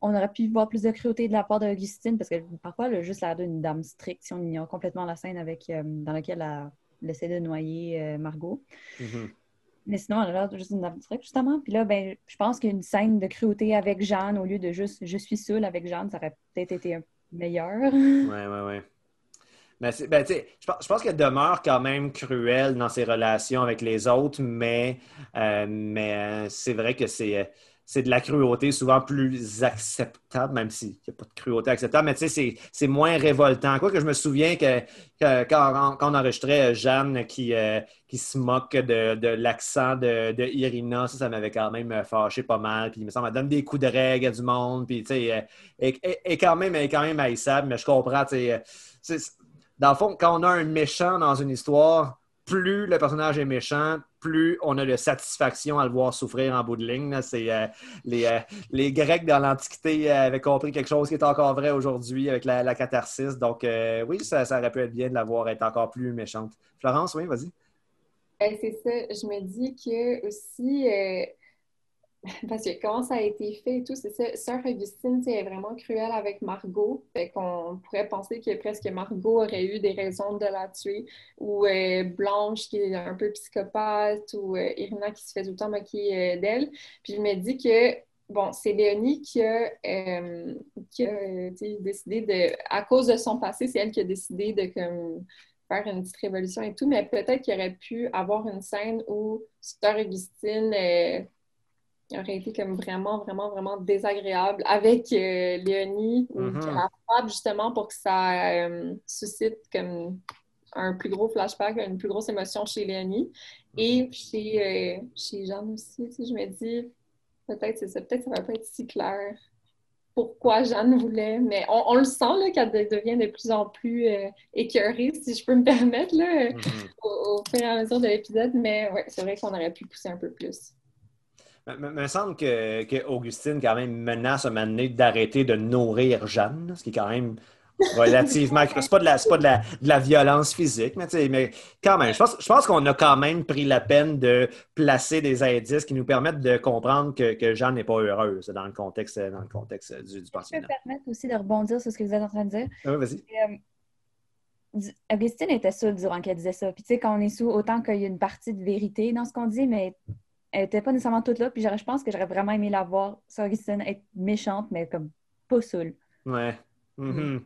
on aurait pu voir plus de cruauté de la part d'Augustine, parce que parfois, elle a juste l'air d'une dame stricte si on ignore complètement la scène avec, euh, dans laquelle elle essaie de noyer euh, Margot. Mm-hmm. Mais sinon, elle a l'air juste d'une dame stricte, justement. Puis là, ben, je pense qu'une scène de cruauté avec Jeanne, au lieu de juste je suis seule avec Jeanne, ça aurait peut-être été un meilleur. Oui, oui, oui. Mais ben, je pense qu'elle demeure quand même cruelle dans ses relations avec les autres, mais, euh, mais euh, c'est vrai que c'est c'est de la cruauté souvent plus acceptable, même s'il n'y a pas de cruauté acceptable, mais tu sais, c'est moins révoltant. Quoi que je me souviens que, quand, on enregistrait euh, Jeanne qui, qui se moque de, l'accent de, Irina, ça, ça m'avait quand même fâché pas mal. Puis il me semble, elle donne des coups de règle à du monde, puis tu sais, est quand même, elle est quand même haïssable, mais je comprends, tu sais, dans le fond, quand on a un méchant dans une histoire, plus le personnage est méchant, plus on a de satisfaction à le voir souffrir en bout de ligne. C'est, euh, les, euh, les, Grecs dans l'Antiquité avaient compris quelque chose qui est encore vrai aujourd'hui avec la, catharsis. Donc, euh, oui, ça, ça, aurait pu être bien de la voir être encore plus méchante. Florence, oui, vas-y. Ben, c'est ça. Je me dis que aussi parce que comment ça a été fait et tout, c'est ça. Sœur Augustine, est vraiment cruelle avec Margot. Fait qu'on pourrait penser que presque Margot aurait eu des raisons de la tuer. Ou euh, Blanche qui est un peu psychopathe. Ou euh, Irina qui se fait tout le temps moquer euh, d'elle. Puis je me dis que bon, c'est Léonie qui a, qui a décidé de, à cause de son passé, c'est elle qui a décidé de comme, faire une petite révolution et tout, mais peut-être qu'il aurait pu avoir une scène où Sœur Augustine aurait été comme vraiment, vraiment, vraiment désagréable avec euh, Léonie, la frappe justement pour que ça euh, suscite comme un plus gros flashback, une plus grosse émotion chez Léonie. Et mm-hmm. chez, euh, chez Jeanne aussi, je me dis, peut-être c'est ça, peut-être ça va pas être si clair pourquoi Jeanne voulait, mais on, le sent qu'elle devient de plus en plus écœurée, si je peux me permettre, là, mm-hmm. au, au, fur et à mesure de l'épisode, mais ouais, c'est vrai qu'on aurait pu pousser un peu plus. Il me semble que, que, Augustine, quand même, menace à un moment d'arrêter de nourrir Jeanne, ce qui est quand même relativement. c'est pas, de la, pas de, la, de la violence physique, mais, mais quand même, je pense, je pense qu'on a quand même pris la peine de placer des indices qui nous permettent de comprendre que, que Jeanne n'est pas heureuse dans le contexte, dans le contexte du, du Je peux me permettre aussi de rebondir sur ce que vous êtes en train de dire. Oui, vas-y. Euh, Augustine était seule durant qu'elle disait ça. Puis, tu sais, quand on est sous, autant qu'il y a une partie de vérité dans ce qu'on dit, mais elle n'était pas nécessairement toute là. Puis je pense que j'aurais vraiment aimé la voir, Augustine, être méchante, mais comme pas saoule. Ouais. Mm-hmm.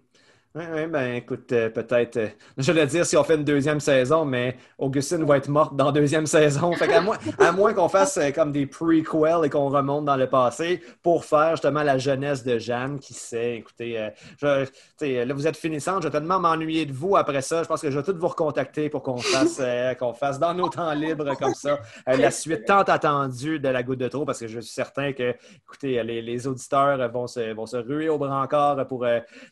Oui, ben écoute, euh, peut-être, euh, je vais dire si on fait une deuxième saison, mais Augustine va être morte dans deuxième saison. Fait à moins, à moins qu'on fasse euh, comme des prequels et qu'on remonte dans le passé pour faire justement la jeunesse de Jeanne, qui sait, écoutez, je, là vous êtes finissante, je vais tellement m'ennuyer de vous après ça. Je pense que je vais tout vous recontacter pour qu'on fasse, fasse dans nos temps libres comme ça la suite tant attendue de la goutte de trop, parce que je suis certain que, écoutez, les, auditeurs vont se, vont se ruer au brancard pour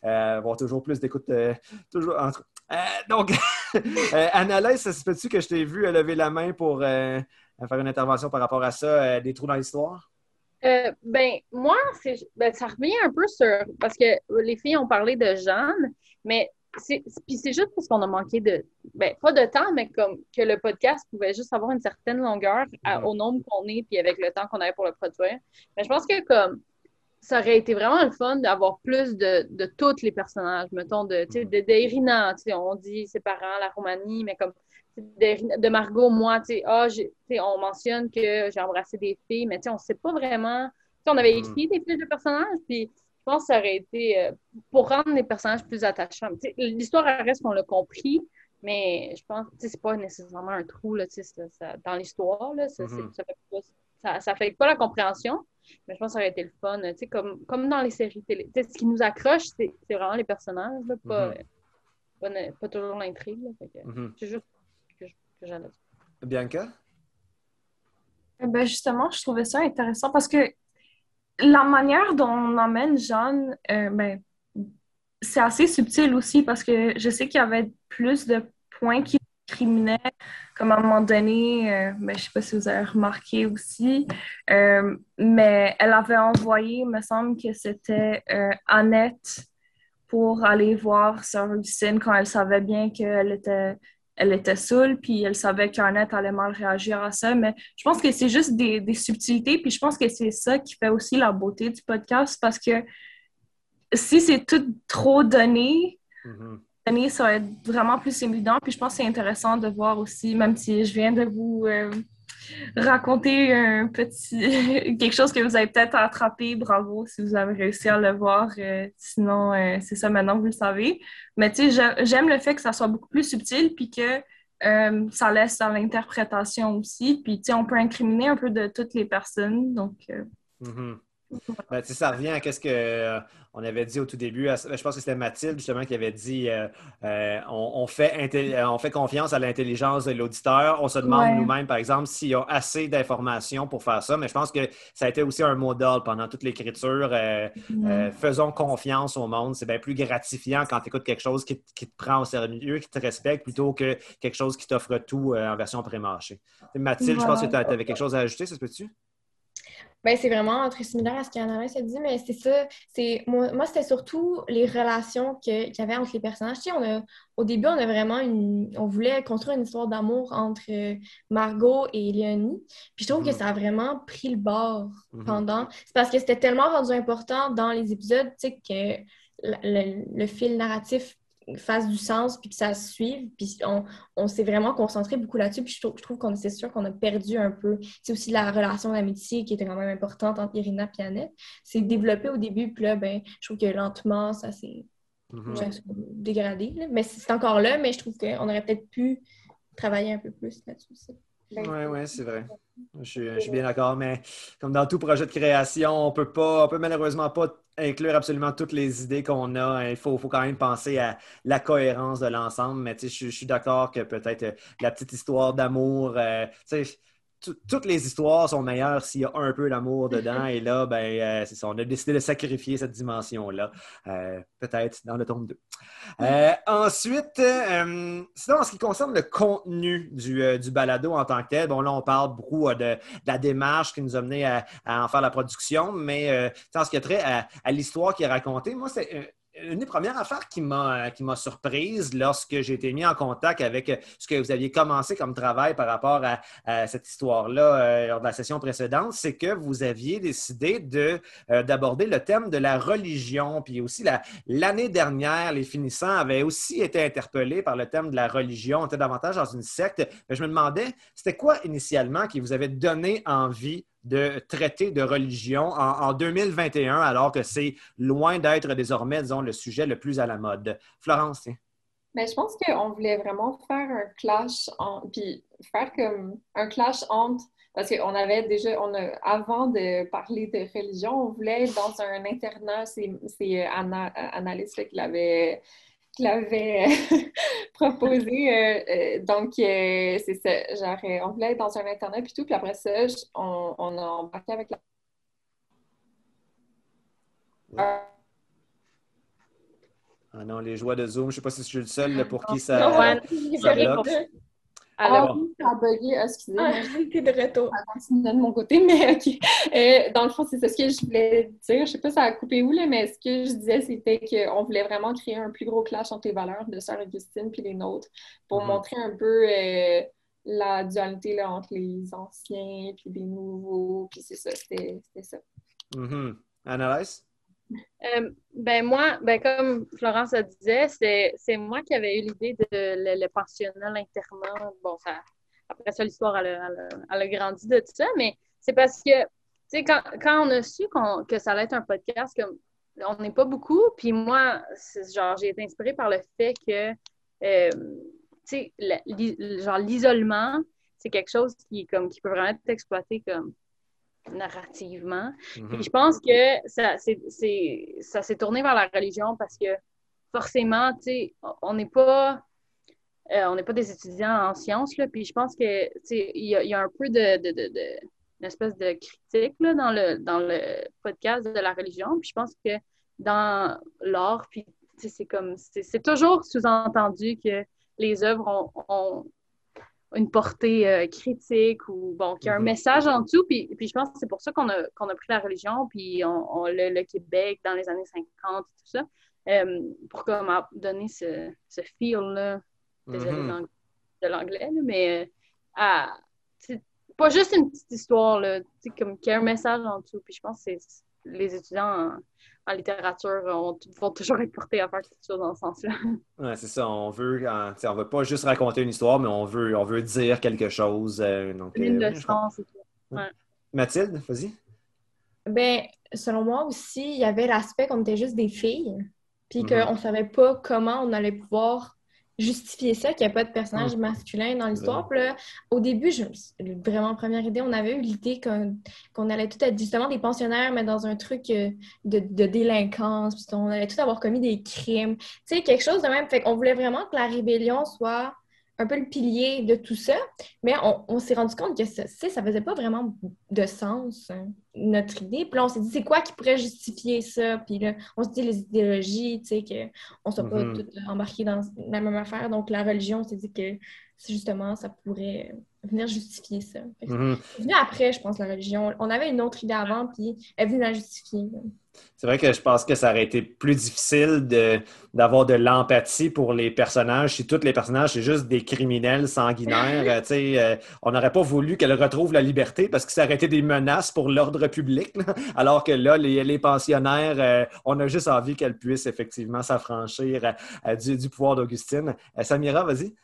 avoir toujours plus d'écoute euh, toujours entre. Euh, donc, euh, Annalise, ça se peut-tu que je t'ai vu lever la main pour faire une intervention par rapport à ça, des trous dans l'histoire? ben, moi, ben, ça revient un peu sur. Parce que les filles ont parlé de Jeanne, mais c'est juste parce qu'on a manqué de. Ben, pas de temps, mais comme que le podcast pouvait juste avoir une certaine longueur au nombre qu'on est, puis avec le temps qu'on avait pour le produire. Mais je pense que, comme ça aurait été vraiment le fun d'avoir plus de, de tous les personnages, mettons, de, de, sais, on dit ses parents, la Roumanie, mais comme de, Margot, moi, tu sais, ah, on mentionne que j'ai embrassé des filles, mais tu sais, on sait pas vraiment. on avait mm. écrit des fiches de personnages, puis je pense que ça aurait été euh, pour rendre les personnages plus attachants. L'histoire reste qu'on l'a compris, mais je pense que c'est pas nécessairement un trou là, ça, dans l'histoire. Ça, mm-hmm. ça, ça, fait pas la compréhension, mais je pense que ça aurait été le fun. Comme, comme dans les séries télé. ce qui nous accroche, c'est vraiment les personnages, pas, mm-hmm. pas, toujours l'intrigue. Mm-hmm. C'est juste que, que j'allais dire. Bianca? Eh ben justement, je trouvais ça intéressant parce que la manière dont on emmène Jeanne, euh, ben, c'est assez subtil aussi parce que je sais qu'il y avait plus de points qui criminel, comme à un moment donné, euh, ben, je ne sais pas si vous avez remarqué aussi, euh, mais elle avait envoyé, il me semble que c'était euh, Annette pour aller voir Sœur Lucine quand elle savait bien qu'elle était, elle était saoule, puis elle savait qu'Annette allait mal réagir à ça. Mais je pense que c'est juste des, des subtilités, puis je pense que c'est ça qui fait aussi la beauté du podcast, parce que si c'est tout trop donné, ça va être vraiment plus évident. Puis je pense que c'est intéressant de voir aussi, même si je viens de vous euh, raconter un petit quelque chose que vous avez peut-être attrapé, bravo si vous avez réussi à le voir. Euh, sinon, euh, c'est ça, maintenant vous le savez. Mais tu sais, j'aime le fait que ça soit beaucoup plus subtil, puis que ça laisse dans l'interprétation aussi. Puis tu sais, on peut incriminer un peu de toutes les personnes. Donc, mm-hmm. Ben, ça revient à ce que euh, on avait dit au tout début. Ben, je pense que c'était Mathilde justement qui avait dit euh, euh, on, fait on fait confiance à l'intelligence de l'auditeur. On se demande nous-mêmes, par exemple, s'il y a assez d'informations pour faire ça. Mais je pense que ça a été aussi un modèle pendant toute l'écriture. faisons confiance au monde. C'est bien plus gratifiant quand tu écoutes quelque chose qui, te prend au sérieux, qui te respecte, plutôt que quelque chose qui t'offre tout en version pré-marché. Mathilde, je pense que tu avais quelque chose à ajouter, ça se peut-tu? Ben, c'est vraiment très similaire à ce qu'Anaïs a dit, mais c'est ça. C'est, moi, c'était surtout les relations qu'il y avait entre les personnages. Tu sais, on a, au début, on a vraiment une. On voulait construire une histoire d'amour entre euh, Margot et Léonie. Puis je trouve que mhm. ça a vraiment pris le bord mhm. pendant. C'est parce que c'était tellement rendu important dans les épisodes, tu sais, que le fil narratif fasse du sens puis que ça suive. Puis on, on s'est vraiment concentré beaucoup là-dessus. Puis je, trouve, qu'on c'est sûr qu'on a perdu un peu. C'est aussi la relation d'amitié qui était quand même importante entre Irina et Annette. C'est développé au début, puis là, ben, je trouve que lentement, ça s'est mm-hmm. dégradé. Mais c'est encore là, mais je trouve qu'on aurait peut-être pu travailler un peu plus là-dessus aussi. Oui, oui, c'est vrai. Je, suis bien d'accord, mais comme dans tout projet de création, on peut pas, on peut malheureusement pas inclure absolument toutes les idées qu'on a. Il faut, faut, quand même penser à la cohérence de l'ensemble. Mais je, je suis d'accord que peut-être euh, la petite histoire d'amour, euh, toutes les histoires sont meilleures s'il y a un peu d'amour dedans. Et là, ben, euh, c'est ça, on a décidé de sacrifier cette dimension-là. Euh, peut-être dans le tome 2. Euh, ensuite, sinon, en ce qui concerne le contenu du, du, balado en tant que tel, bon, là, on parle beaucoup de, la démarche qui nous a mené à, en faire la production, mais en ce qui a trait à, à l'histoire qui est racontée, moi, c'est une des premières affaires qui m'a, qui m'a surprise lorsque j'ai été mis en contact avec ce que vous aviez commencé comme travail par rapport à, cette histoire-là euh, lors de la session précédente, c'est que vous aviez décidé de, euh, d'aborder le thème de la religion. Puis aussi, la, l'année dernière, les finissants avaient aussi été interpellés par le thème de la religion. On était davantage dans une secte. Mais je me demandais, c'était quoi initialement qui vous avait donné envie de traiter de religion en, 2021, alors que c'est loin d'être désormais, disons, le sujet le plus à la mode. Florence, Mais je pense qu'on voulait vraiment faire un clash, puis faire comme un clash entre, parce qu'on avait déjà, avant de parler de religion, on voulait dans un internat, c'est Anna, Annalise qui l'avait l'avait proposé. Euh, euh, donc, euh, c'est ça. Genre, on voulait être dans un internet puis tout. Puis après ça, on, on, a embarqué avec la. Ah non, les joies de Zoom, je ne sais pas si je suis le seul pour qui ça, ça bloque. Alors, ah, ça a bugué, excusez-moi. Ah, de retour. Ça continue de mon côté, mais OK. Euh, dans le fond, c'est ça ce que je voulais dire. Je ne sais pas si ça a coupé où, là, mais ce que je disais, c'était qu'on voulait vraiment créer un plus gros clash entre les valeurs de Sœur Augustine puis les nôtres pour mm-hmm. montrer un peu euh, la dualité là, entre les anciens puis les nouveaux. Puis c'est ça, c'était ça. Mm -hmm. Analyse? Euh, ben moi, ben comme Florence a disait, c'est moi qui avais eu l'idée de le, pensionnat, l'internat. Bon, ça, après ça, l'histoire, elle, a grandi de tout ça, mais c'est parce que, tu sais, quand, quand, on a su que ça allait être un podcast, comme on n'est pas beaucoup, puis moi, genre, j'ai été inspirée par le fait que, euh, tu sais, genre, l'isolement, c'est quelque chose qui, comme, qui peut vraiment être exploité comme narrativement. Mhm. je pense que ça, ça s'est tourné vers la religion parce que forcément, tu sais, on n'est pas. Euh, on n'est pas des étudiants en sciences, là, puis je pense que il y, a un peu de, de, de, une espèce de critique là, dans, le, dans le podcast de la religion. Puis je pense que dans l'art, puis c'est comme c'est toujours sous-entendu que les œuvres ont, une portée euh, critique ou bon, qu'il y a un mhm. message en dessous. Puis, puis je pense que c'est pour ça qu'on a, qu'on a pris la religion, puis on, le, Québec dans les années 50 et tout ça, euh, pour comme donner ce, ce feel-là, mhm. de l'anglais, mais euh, pas juste une petite histoire, là, comme qu'il y a un message en dessous. Puis je pense que les étudiants en littérature on, vont toujours être portés à faire quelque chose dans ce sens-là. Ouais, c'est ça. On veut, hein, on veut pas juste raconter une histoire, mais on veut, on veut dire quelque chose. Euh, donc, une euh, leçon, c'est tout. Mathilde, vas-y. Ben, selon moi aussi, il y avait l'aspect qu'on était juste des filles, puis mhm. qu'on ne savait pas comment on allait pouvoir justifier ça, qu'il n'y a pas de personnage mm. masculin dans l'histoire. au début, je, vraiment première idée, on avait eu l'idée qu'on allait tout être justement des pensionnaires, mais dans un truc euh, de, de délinquance, puis on allait tout avoir commis des crimes. Tu sais, quelque chose de même. Fait qu'on voulait vraiment que la rébellion soit un peu le pilier de tout ça, mais on, s'est rendu compte que ça, ça faisait pas vraiment de sens, hein, notre idée. Puis là, on s'est dit, c'est quoi qui pourrait justifier ça? Puis là, on s'est dit les idéologies, tu sais, qu'on ne soit pas tous embarqués dans la même affaire. Donc, la religion, on s'est dit que justement, ça pourrait venir justifier ça. Mm après, je pense, la religion. On avait une autre idée avant, puis elle est venue la justifier. C'est vrai que je pense que ça aurait été plus difficile d'avoir de, l'empathie pour les personnages si tous les personnages, c'est juste des criminels sanguinaires. Euh, on n'aurait pas voulu qu'elle retrouve la liberté parce que ça aurait été des menaces pour l'ordre public. Alors que là, les, pensionnaires, euh, on a juste envie qu'elle puisse effectivement s'affranchir euh, du, pouvoir d'Augustine. Samira, vas-y.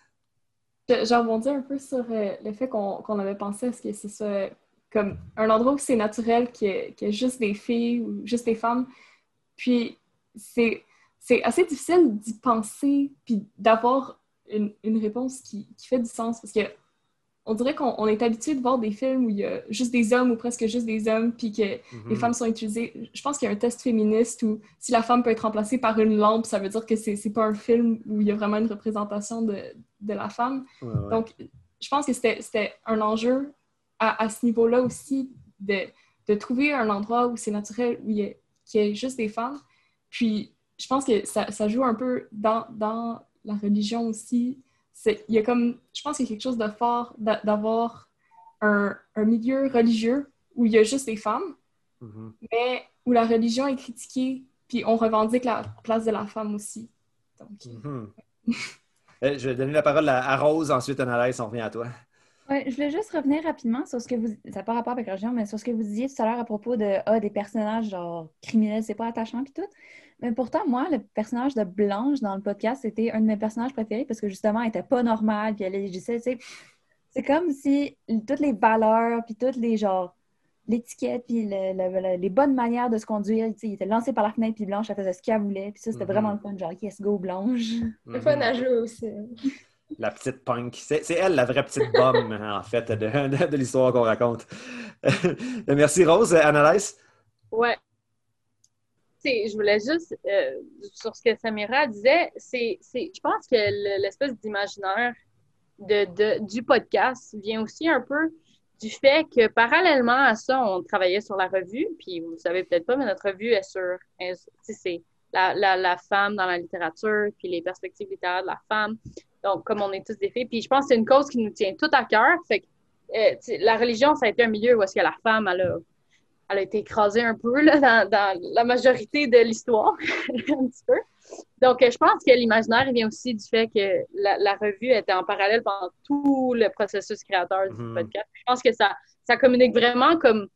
J'ai rebondi un peu sur le fait qu'on avait pensé à ce que c'est ça comme un endroit où c'est naturel qu'il y, ait juste des filles ou juste des femmes. Puis c'est assez difficile d'y penser puis d'avoir une, réponse qui, fait du sens parce que on dirait qu'on est habitué de voir des films où il y a juste des hommes ou presque juste des hommes puis que les mhm. femmes sont utilisées. Je pense qu'il y a un test féministe où si la femme peut être remplacée par une lampe, ça veut dire que c'est pas un film où il y a vraiment une représentation de, la femme. Donc, je pense que c'était un enjeu à, ce niveau-là aussi, de, de, trouver un endroit où c'est naturel, où il y, a, juste des femmes. Puis, je pense que ça, ça joue un peu dans, dans, la religion aussi. Il y a comme, je pense qu'il y a quelque chose de fort d'avoir un, un, milieu religieux où il y a juste des femmes, mm-hmm. mais où la religion est critiquée, puis on revendique la place de la femme aussi. Donc, mm-hmm. je vais donner la parole à, Rose, ensuite Annalise, on revient à toi je voulais juste revenir rapidement sur ce que vous. Ça pas rapport avec région, mais sur ce que vous disiez tout à l'heure à propos de ah, des personnages genre criminels, c'est pas attachant puis tout. Mais pourtant, moi, le personnage de Blanche dans le podcast, c'était un de mes personnages préférés parce que justement, elle était pas normale, puis elle agissait, tu C'est comme si toutes les valeurs, puis toutes les genres l'étiquette, puis les bonnes manières de se conduire. Il était lancé par la fenêtre, puis Blanche, elle faisait ce qu'elle voulait. Puis ça, c'était mm-hmm. vraiment le fun, genre, yes, go, Blanche. C'est fun à jouer aussi la petite punk. C'est elle la vraie petite bombe, en fait, de, de, l'histoire qu'on raconte. Merci, Rose. Analyse? Ouais. je voulais juste, euh, sur ce que Samira disait, c'est, je pense que l'espèce d'imaginaire de, du podcast vient aussi un peu du fait que parallèlement à ça, on travaillait sur la revue, puis vous ne savez peut-être pas, mais notre revue est sur, la, la, la, femme dans la littérature, puis les perspectives littéraires de la femme. Donc, comme on est tous des filles. Puis je pense que c'est une cause qui nous tient tout à cœur. Fait que, euh, la religion, ça a été un milieu où est-ce que la femme, elle a, elle a été écrasée un peu là, dans, dans, la majorité de l'histoire, un petit peu. Donc, je pense que l'imaginaire vient aussi du fait que la, la, revue était en parallèle pendant tout le processus créateur du mhm. podcast. Je pense que ça, ça communique vraiment comme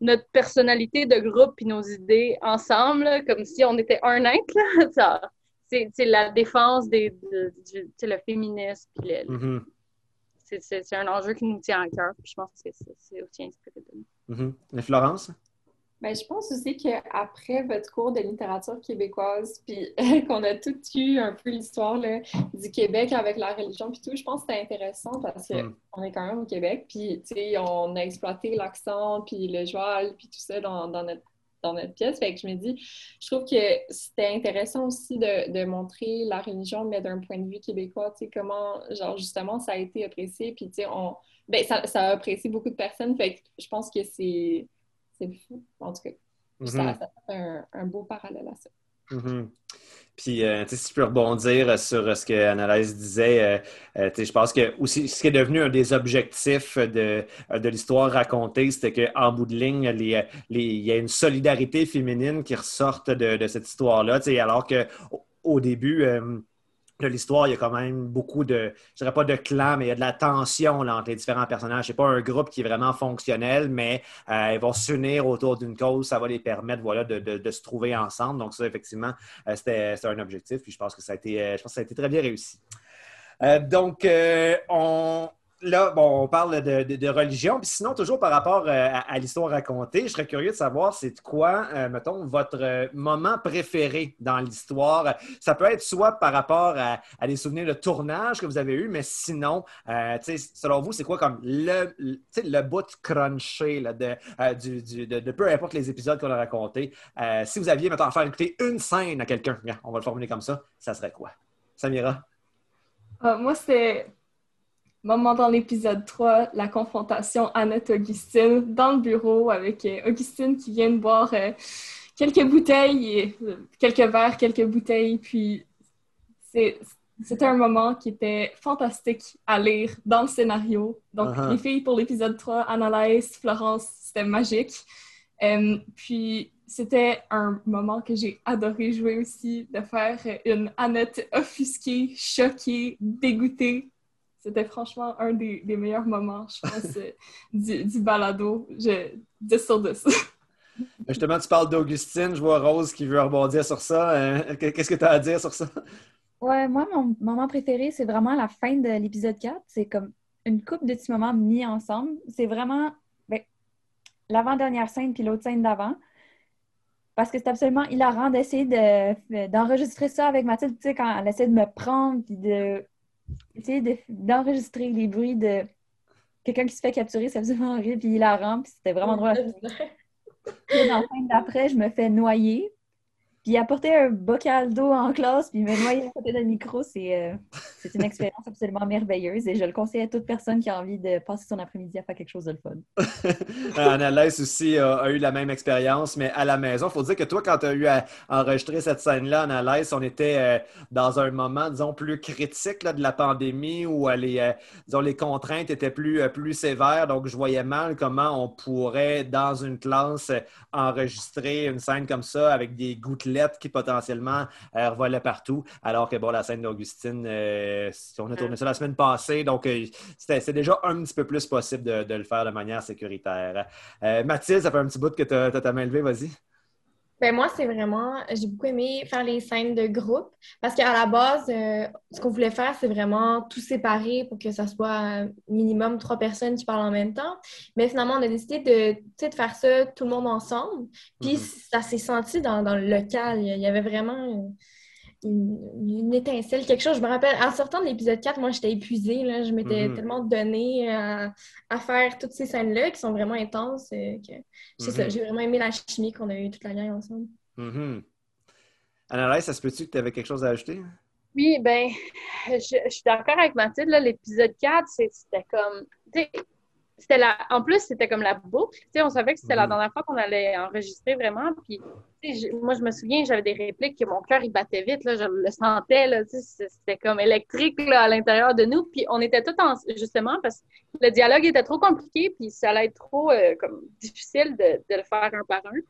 notre personnalité de groupe puis nos idées ensemble, comme si on était un être. C'est la défense des, du le féminisme. Mm-hmm. C'est un enjeu qui nous tient à cœur. je pense que c'est aussi inspiré de nous. Mm-hmm. Florence? Ben, je pense aussi qu'après votre cours de littérature québécoise, puis qu'on a tout eu un peu l'histoire du Québec avec la religion, puis tout, je pense que c'était intéressant parce qu'on mm. est quand même au Québec, puis on a exploité l'accent, puis le joual, puis tout ça dans, dans notre dans notre pièce. Fait que je me dis, je trouve que c'était intéressant aussi de, de, montrer la religion, mais d'un point de vue québécois, tu sais, comment, genre, justement, ça a été apprécié, puis, tu sais, on... Ben, ça, ça, a apprécié beaucoup de personnes, fait que je pense que c'est fou, en tout cas. ça, mm-hmm. ça, fait un, un, beau parallèle à ça. Mm-hmm. Puis, euh, si tu peux rebondir sur ce que Annalise disait, euh, euh, je pense que aussi, ce qui est devenu un des objectifs de, de l'histoire racontée, c'était qu'en bout de ligne, il y a une solidarité féminine qui ressorte de, de cette histoire-là. Alors qu'au au début, de l'histoire, il y a quand même beaucoup de, je dirais pas de clans, mais il y a de la tension entre les différents personnages. C'est pas un groupe qui est vraiment fonctionnel, mais euh, ils vont s'unir autour d'une cause. Ça va les permettre, voilà, de, se trouver ensemble. Donc ça, effectivement, euh, c'était un objectif. Puis je pense que ça a été, euh, je pense que ça a été très bien réussi. donc, on, là, bon, on parle de, religion, puis sinon, toujours par rapport euh, à, l'histoire racontée, je serais curieux de savoir c'est quoi, euh, mettons, votre euh, moment préféré dans l'histoire. Ça peut être soit par rapport à, des souvenirs de tournage que vous avez eu, mais sinon, selon vous, c'est quoi comme le, le bout crunché là, de, de, peu importe les épisodes qu'on a racontés. si vous aviez, mettons, à faire écouter une scène à quelqu'un, on va le formuler comme ça, ça serait quoi? Samira? moi, c'est moment dans l'épisode 3, la confrontation Annette-Augustine dans le bureau avec euh, Augustine qui vient de boire euh, quelques bouteilles, euh, quelques verres, quelques bouteilles. Puis c'était un moment qui était fantastique à lire dans le scénario. Donc, uh-huh. les filles pour l'épisode 3, Annalise, Florence, c'était magique. puis c'était un moment que j'ai adoré jouer aussi, de faire une Annette offusquée, choquée, dégoûtée, c'était franchement un des, meilleurs moments, je pense, euh, du, balado. Je, 10 sur 10. Justement, tu parles d'Augustine. Je vois Rose qui veut rebondir sur ça. Euh, qu'est-ce que tu as à dire sur ça? Ouais, moi, mon moment préféré, c'est vraiment la fin de l'épisode 4. C'est comme une coupe de petits moments mis ensemble. C'est vraiment ben, l'avant-dernière scène puis l'autre scène d'avant. Parce que c'est absolument hilarant d'essayer d'enregistrer ça avec Mathilde, tu sais, quand elle essaie de me prendre puis de essayer d'enregistrer les bruits de quelqu'un qui se fait capturer, c'est absolument horrible, puis hilarant, puis c'était vraiment drôle. Puis dans la fin d'après, je me fais noyer, puis apporter un bocal d'eau en classe, puis me noyer à côté d'un micro, euh, c'est une expérience absolument merveilleuse et je le conseille à toute personne qui a envie de passer son après-midi à faire quelque chose de fun. Annalise aussi a, eu la même expérience, mais à la maison. Il faut dire que toi, quand tu as eu à enregistrer cette scène-là, Annalise, on était euh, dans un moment, disons, plus critique de la pandémie où euh, les, disons, les contraintes étaient plus, plus sévères. Donc, je voyais mal comment on pourrait, dans une classe, enregistrer une scène comme ça avec des gouttelettes qui potentiellement euh, revolaient partout. Alors que, bon, la scène d'Augustine, euh, on a tourné ça la semaine passée, donc euh, c'est déjà un petit peu plus possible de, le faire de manière sécuritaire. Mathilde, ça fait un petit bout que tu as ta main levée, vas-y. Ben moi, c'est vraiment, j'ai beaucoup aimé faire les scènes de groupe parce qu'à la base, ce qu'on voulait faire, c'est vraiment tout séparer pour que ça soit minimum trois personnes qui parlent en même temps. Mais finalement, on a décidé de, de faire ça tout le monde ensemble. Puis mm-hmm. ça s'est senti dans, dans, le local. Il y avait vraiment une, étincelle, quelque chose. Je me rappelle, en sortant de l'épisode 4, moi, j'étais épuisée. Là. Je m'étais mhm. tellement donnée à, faire toutes ces scènes-là qui sont vraiment intenses. Euh, que, c'est ça, mhm. j'ai vraiment aimé la chimie qu'on a eue toute la gang ensemble. Mm -hmm. ça se peut-tu que tu avais quelque chose à ajouter? Oui, ben, je, suis d'accord avec Mathilde. L'épisode 4, c'était comme c'était la... En plus, c'était comme la boucle. on savait que c'était la mm. dernière fois qu'on allait enregistrer vraiment. Puis, moi, je me souviens, j'avais des répliques que mon cœur, il battait vite. Là, je le sentais. C'était comme électrique là, à l'intérieur de nous. Puis, on était tous en... justement parce que le dialogue était trop compliqué. Puis, ça allait être trop euh, comme, difficile de, de, le faire un par un,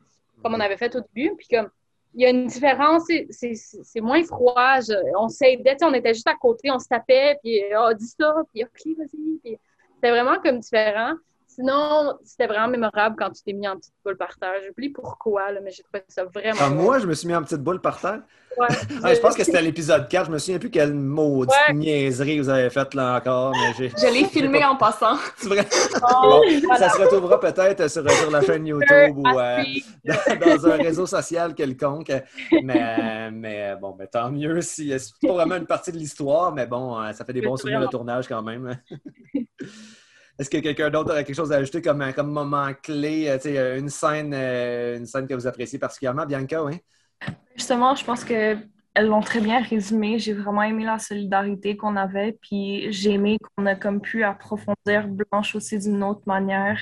comme on mm. avait fait au début. Puis, comme il y a une différence, c'est moins froid. on s'aidait, on était juste à côté, on se tapait, puis oh, dis ça, puis ok, vas-y. C'était vraiment comme différent. Sinon, c'était vraiment mémorable quand tu t'es mis en petite boule par terre. J'oublie pourquoi, là, mais j'ai trouvé ça vraiment. Moi, je me suis mis en petite boule par terre? Ouais. Ah, je pense que c'était l'épisode 4. Je me souviens plus quelle maudite niaiserie vous avez faite là encore. Mais je l'ai filmé en passant. C'est vrai? Oh, ça se retrouvera peut-être sur, la chaîne YouTube ou euh, dans, un réseau social quelconque. Mais, mais bon, mais tant mieux si c'est pas vraiment une partie de l'histoire, mais bon, euh, ça fait des bons souvenirs de tournage quand même. Est-ce que quelqu'un d'autre a quelque chose à ajouter comme, comme moment clé, euh, euh, une scène, euh, une scène que vous appréciez particulièrement, Bianca, oui? Justement, je pense qu'elles l'ont très bien résumé. J'ai vraiment aimé la solidarité qu'on avait, puis j'ai aimé qu'on a comme pu approfondir Blanche aussi d'une autre manière,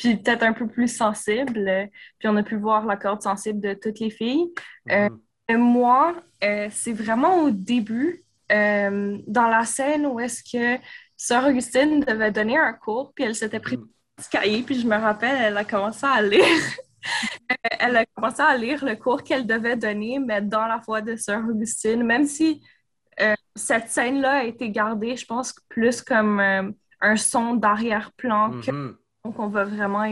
puis peut-être un peu plus sensible. Puis on a pu voir la corde sensible de toutes les filles. Mm-hmm. moi, c'est vraiment au début, dans la scène où est-ce que Sœur Augustine devait donner un cours, puis elle s'était pris mm. un petit cahier, puis je me rappelle, elle a commencé à lire. elle a commencé à lire le cours qu'elle devait donner, mais dans la foi de Sœur Augustine, même si euh, cette scène-là a été gardée, je pense, plus comme euh, un son d'arrière-plan mm-hmm. qu'on va vraiment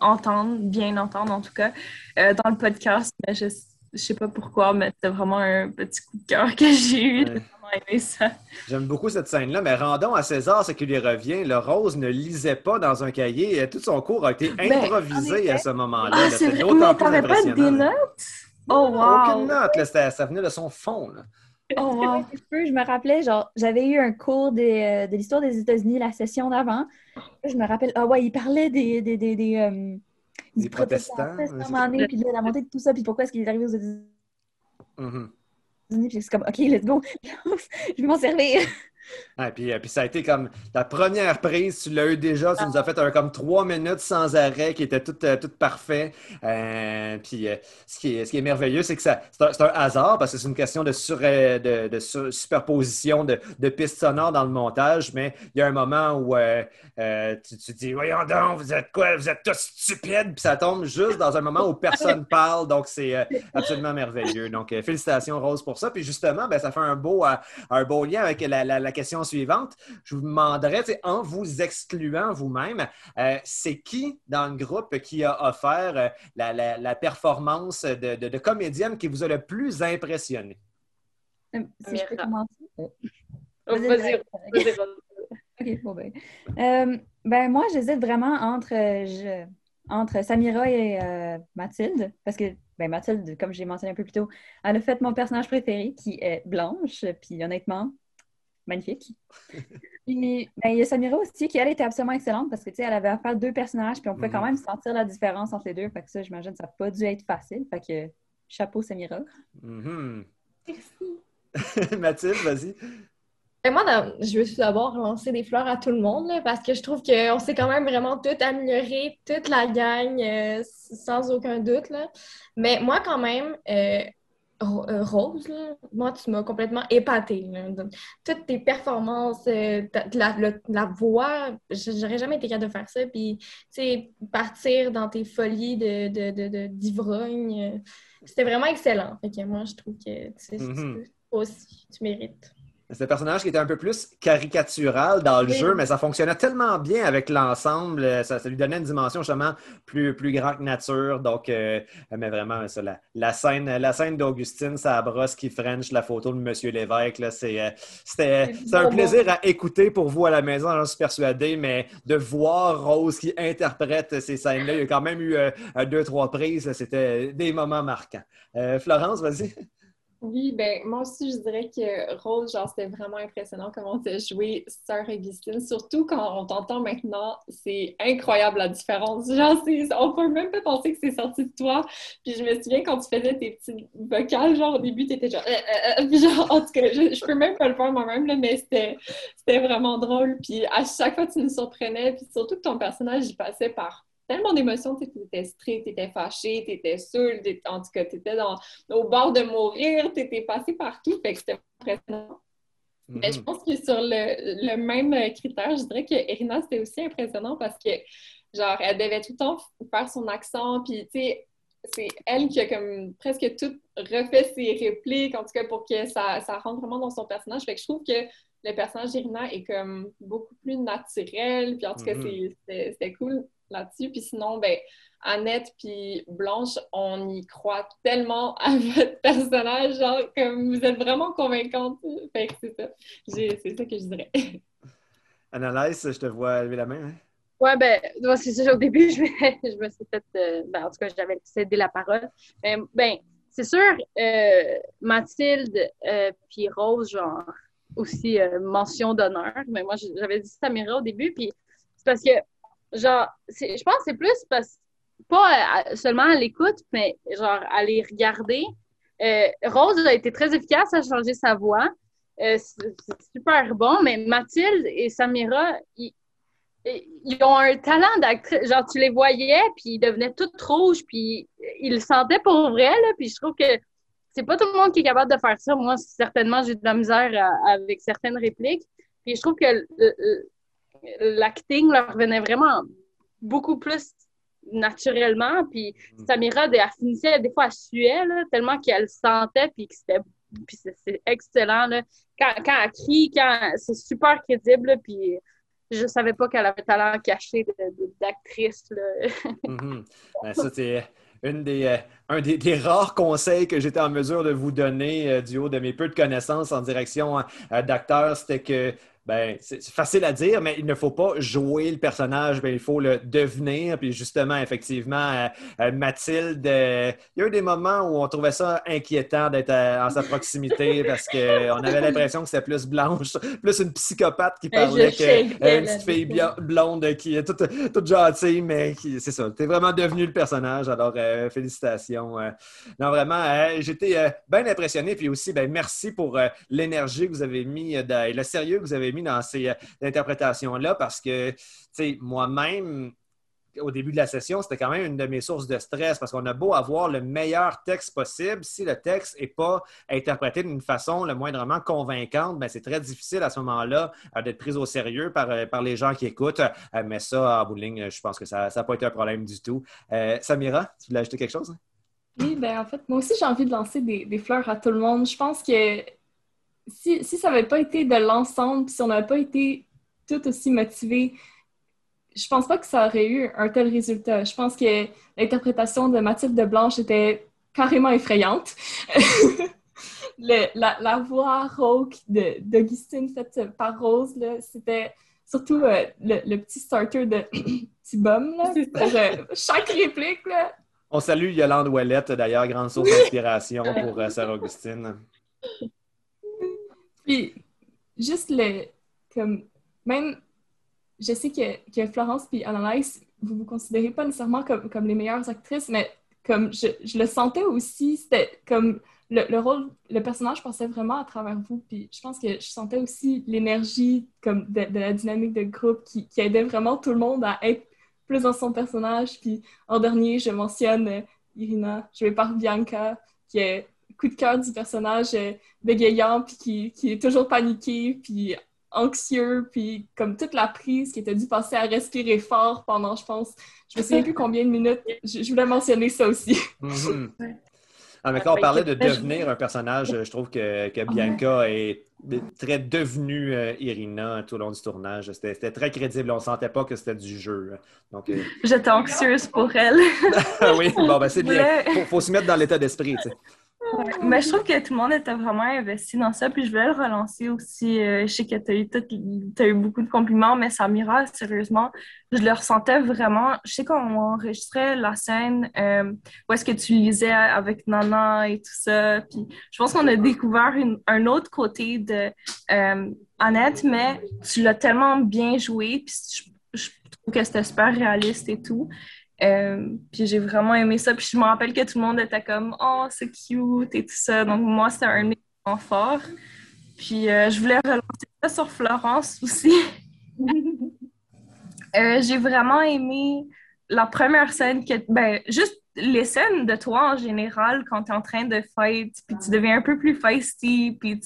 entendre, bien entendre en tout cas, euh, dans le podcast. Mais je, je sais pas pourquoi, mais c'était vraiment un petit coup de cœur que j'ai eu aimé ça. J'aime beaucoup cette scène-là, mais rendons à César ce qui lui revient. Le Rose ne lisait pas dans un cahier. Tout son cours a été ben, improvisé à ce moment-là. Ah, c'est d'autant plus impressionnant. pas des notes? Oh, wow! Aucune note. ça venait de son fond. Là. Oh, wow. je me rappelais, genre, j'avais eu un cours de, de l'histoire des États-Unis la session d'avant. Je me rappelle, ah ouais, il parlait des, des, des, des, euh, des protestants. puis la montée de tout ça, puis pourquoi est-ce qu'il est arrivé aux États-Unis? Mm -hmm. Puis c'est comme, OK, let's go, je vais m'en servir. Ah, puis, puis, ça a été comme ta première prise, tu l'as eu déjà, tu nous as fait un, comme trois minutes sans arrêt qui était tout, euh, tout parfait. Euh, puis euh, ce, qui est, ce qui est merveilleux, c'est que c'est un, un, hasard parce que c'est une question de, sur, de, de superposition de, de, pistes sonores dans le montage, mais il y a un moment où tu, tu, dis Voyons donc, vous êtes quoi Vous êtes tous stupides, puis ça tombe juste dans un moment où personne parle, donc c'est absolument merveilleux. Donc félicitations, Rose, pour ça. Puis justement, ben, ça fait un beau, un beau lien avec la, la question suivante, je vous demanderais, en vous excluant vous-même, euh, c'est qui dans le groupe qui a offert euh, la, performance de, comédienne qui vous a le plus impressionné? Euh, si je peux commencer? Oh, vas-y, OK, bon ben. ben moi, j'hésite vraiment entre, entre Samira et Mathilde, parce que ben, Mathilde, comme j'ai mentionné un peu plus tôt, elle a fait mon personnage préféré, qui est Blanche. Puis honnêtement, magnifique. puis, ben, il y a Samira aussi, qui elle était absolument excellente parce que tu sais, elle avait à faire deux personnages, puis on pouvait quand mhm. même sentir la différence entre les deux. Fait que ça, j'imagine, ça n'a pas dû être facile. Fait que chapeau Samira. Mhm. Merci. Mathilde, vas-y. Ben, moi, je veux tout d'abord lancer des fleurs à tout le monde parce que je trouve qu'on s'est quand même vraiment tout amélioré, toute la gang, euh, sans aucun doute. Là. Mais moi, quand même, euh, euh, Rose, moi, tu m'as complètement épatée. Toutes tes performances, euh, la, voix, j'aurais jamais été capable de faire ça. Puis, tu sais, partir dans tes folies d'ivrogne, de, de, euh, c'était vraiment excellent. Fait que moi, je trouve que mm-hmm. aussi, tu mérites. C'est un personnage qui était un peu plus caricatural dans le jeu, mais ça fonctionnait tellement bien avec l'ensemble. Euh, ça, lui donnait une dimension justement plus, plus grande que nature. Donc, euh, mais vraiment, ça, la, scène, la scène d'Augustine, ça brosse qui French la photo de Monsieur Lévesque. C'est, euh, c'était, un plaisir à écouter pour vous à la maison, j'en suis persuadé, mais de voir Rose qui interprète ces scènes-là, il y a quand même eu deux, trois prises. C'était des moments marquants. Florence, vas-y. Oui, ben moi aussi, je dirais que Rose, genre, c'était vraiment impressionnant comment tu as joué Sœur Augustine. Surtout quand on t'entend maintenant, c'est incroyable la différence. Genre, on peut même pas penser que c'est sorti de toi. Puis je me souviens quand tu faisais tes petits vocales, genre, au début, tu étais genre, euh, euh, euh, genre, en tout cas, je, peux même pas le faire moi-même, mais c'était vraiment drôle. Puis à chaque fois, tu nous surprenais. Puis surtout que ton personnage, il passait par tellement d'émotions, tu étais strict, tu étais fâché, tu étais seul, en tout cas, tu étais au bord de mourir, tu étais passé partout, fait que c'était impressionnant. Mais je mm-hmm. pense que sur le, même critère, je dirais que Irina, c'était aussi impressionnant parce que, genre, elle devait tout le temps faire son accent, puis, tu sais, c'est elle qui a comme presque tout refait ses répliques, en tout cas pour que ça, ça rentre vraiment dans son personnage. Fait que je trouve que le personnage d'Irina est comme beaucoup plus naturel, puis en tout cas, mm-hmm. c'était cool là-dessus. Puis sinon, ben, Annette puis Blanche, on y croit tellement à votre personnage, genre, comme vous êtes vraiment convaincante. Fait que c'est ça. C'est ça que je dirais. Annalise, je te vois lever la main. Hein? Ouais, ben, c'est ça. Au début, je me, je me suis fait. Euh, ben, en tout cas, j'avais cédé la parole. Mais, ben, c'est sûr, euh, Mathilde euh, puis Rose, genre, aussi mention d'honneur. Mais moi, j'avais dit Samira au début, puis c'est parce que genre, je pense que c'est plus parce pas seulement à l'écoute, mais genre à les regarder. Euh, Rose a été très efficace à changer sa voix. Euh, c'est super bon, mais Mathilde et Samira, ils, ont un talent d'actrice. Genre, tu les voyais, puis ils devenaient toutes rouges, puis ils le sentaient pour vrai, là, puis je trouve que c'est pas tout le monde qui est capable de faire ça. Moi, certainement, j'ai de la misère avec certaines répliques. Puis je trouve que l'acting leur venait vraiment beaucoup plus naturellement. Puis mm. Samira, elle finissait des fois à suer, tellement qu'elle sentait, puis que c'était puis c'est excellent. Là. Quand, quand elle crie, quand c'est super crédible, puis je savais pas qu'elle avait talent caché d'actrice. mm -hmm. ben, ça, une des, un des, rares conseils que j'étais en mesure de vous donner du haut de mes peu de connaissances en direction d'acteurs, c'était que ben, c'est facile à dire, mais il ne faut pas jouer le personnage, ben, il faut le devenir. Puis justement, effectivement, euh, euh, Mathilde, euh, il y a eu des moments où on trouvait ça inquiétant d'être en sa proximité parce qu'on avait l'impression que c'était plus blanche, plus une psychopathe qui ben, parlait qu'une petite fille blonde qui est toute, toute gentille, mais c'est ça, tu es vraiment devenu le personnage. Alors, félicitations. non, vraiment, j'étais bien impressionné. Puis aussi, ben, merci pour l'énergie que vous avez mis et le sérieux que vous avez dans ces euh, interprétations-là parce que, tu sais, moi-même, au début de la session, c'était quand même une de mes sources de stress parce qu'on a beau avoir le meilleur texte possible, si le texte n'est pas interprété d'une façon le moindrement convaincante, ben c'est très difficile à ce moment-là euh, d'être pris au sérieux par, euh, par les gens qui écoutent. mais ça, en bout je pense que ça n'a pas été un problème du tout. Samira, tu voulais ajouter quelque chose? Oui, ben en fait, moi aussi, j'ai envie de lancer des, des fleurs à tout le monde. Je pense que si, ça n'avait pas été de l'ensemble, si on n'avait pas été tout aussi motivé, je pense pas que ça aurait eu un tel résultat. Je pense que l'interprétation de Mathilde de Blanche était carrément effrayante. la, voix rauque d'Augustine faite par Rose, c'était surtout euh, le, petit starter de petit bum pour euh, chaque réplique. On salue Yolande Ouellette, d'ailleurs, grande source d'inspiration pour euh, Sarah Augustine. Puis, juste le. Comme, même, je sais que, que Florence puis Annalise, vous vous considérez pas nécessairement comme, comme les meilleures actrices, mais comme je, je le sentais aussi, c'était comme le, le, rôle, le personnage passait vraiment à travers vous. Puis je pense que je sentais aussi l'énergie comme de, la dynamique de groupe qui, qui, aidait vraiment tout le monde à être plus dans son personnage. Puis en dernier, je mentionne euh, Irina, jouée par Bianca, qui est coup de cœur du personnage euh, bégayant, puis qui, qui, est toujours paniqué, puis anxieux, puis comme toute la prise qui était dû passer à respirer fort pendant, je pense, je me souviens plus combien de minutes, je, voulais mentionner ça aussi. Mhm. Ah, mais quand on parlait de devenir un personnage, je trouve que, que Bianca est très devenue euh, Irina tout au long du tournage. C'était très crédible. On ne sentait pas que c'était du jeu. Donc, euh, J'étais anxieuse pour elle. oui, bon, ben c'est bien. Il faut, faut, se mettre dans l'état d'esprit. Mais je trouve que tout le monde était vraiment investi dans ça. Puis je voulais le relancer aussi. Euh, je sais que tu as, eu beaucoup de compliments, mais Samira, sérieusement, je le ressentais vraiment. Je sais qu'on enregistrait la scène euh, où est-ce que tu lisais avec Nana et tout ça. Puis je pense qu'on a découvert un autre côté de euh, Annette, mais tu l'as tellement bien joué. Puis je trouve que c'était super réaliste et tout. Euh, puis j'ai vraiment aimé ça. Puis je me rappelle que tout le monde était comme Oh, c'est cute et tout ça. Donc moi, c'était un élément fort. Puis euh, je voulais relancer ça sur Florence aussi. Euh, j'ai vraiment aimé la première scène que. Ben, juste les scènes de toi en général quand tu es en train de fight, puis tu deviens un peu plus feisty, puis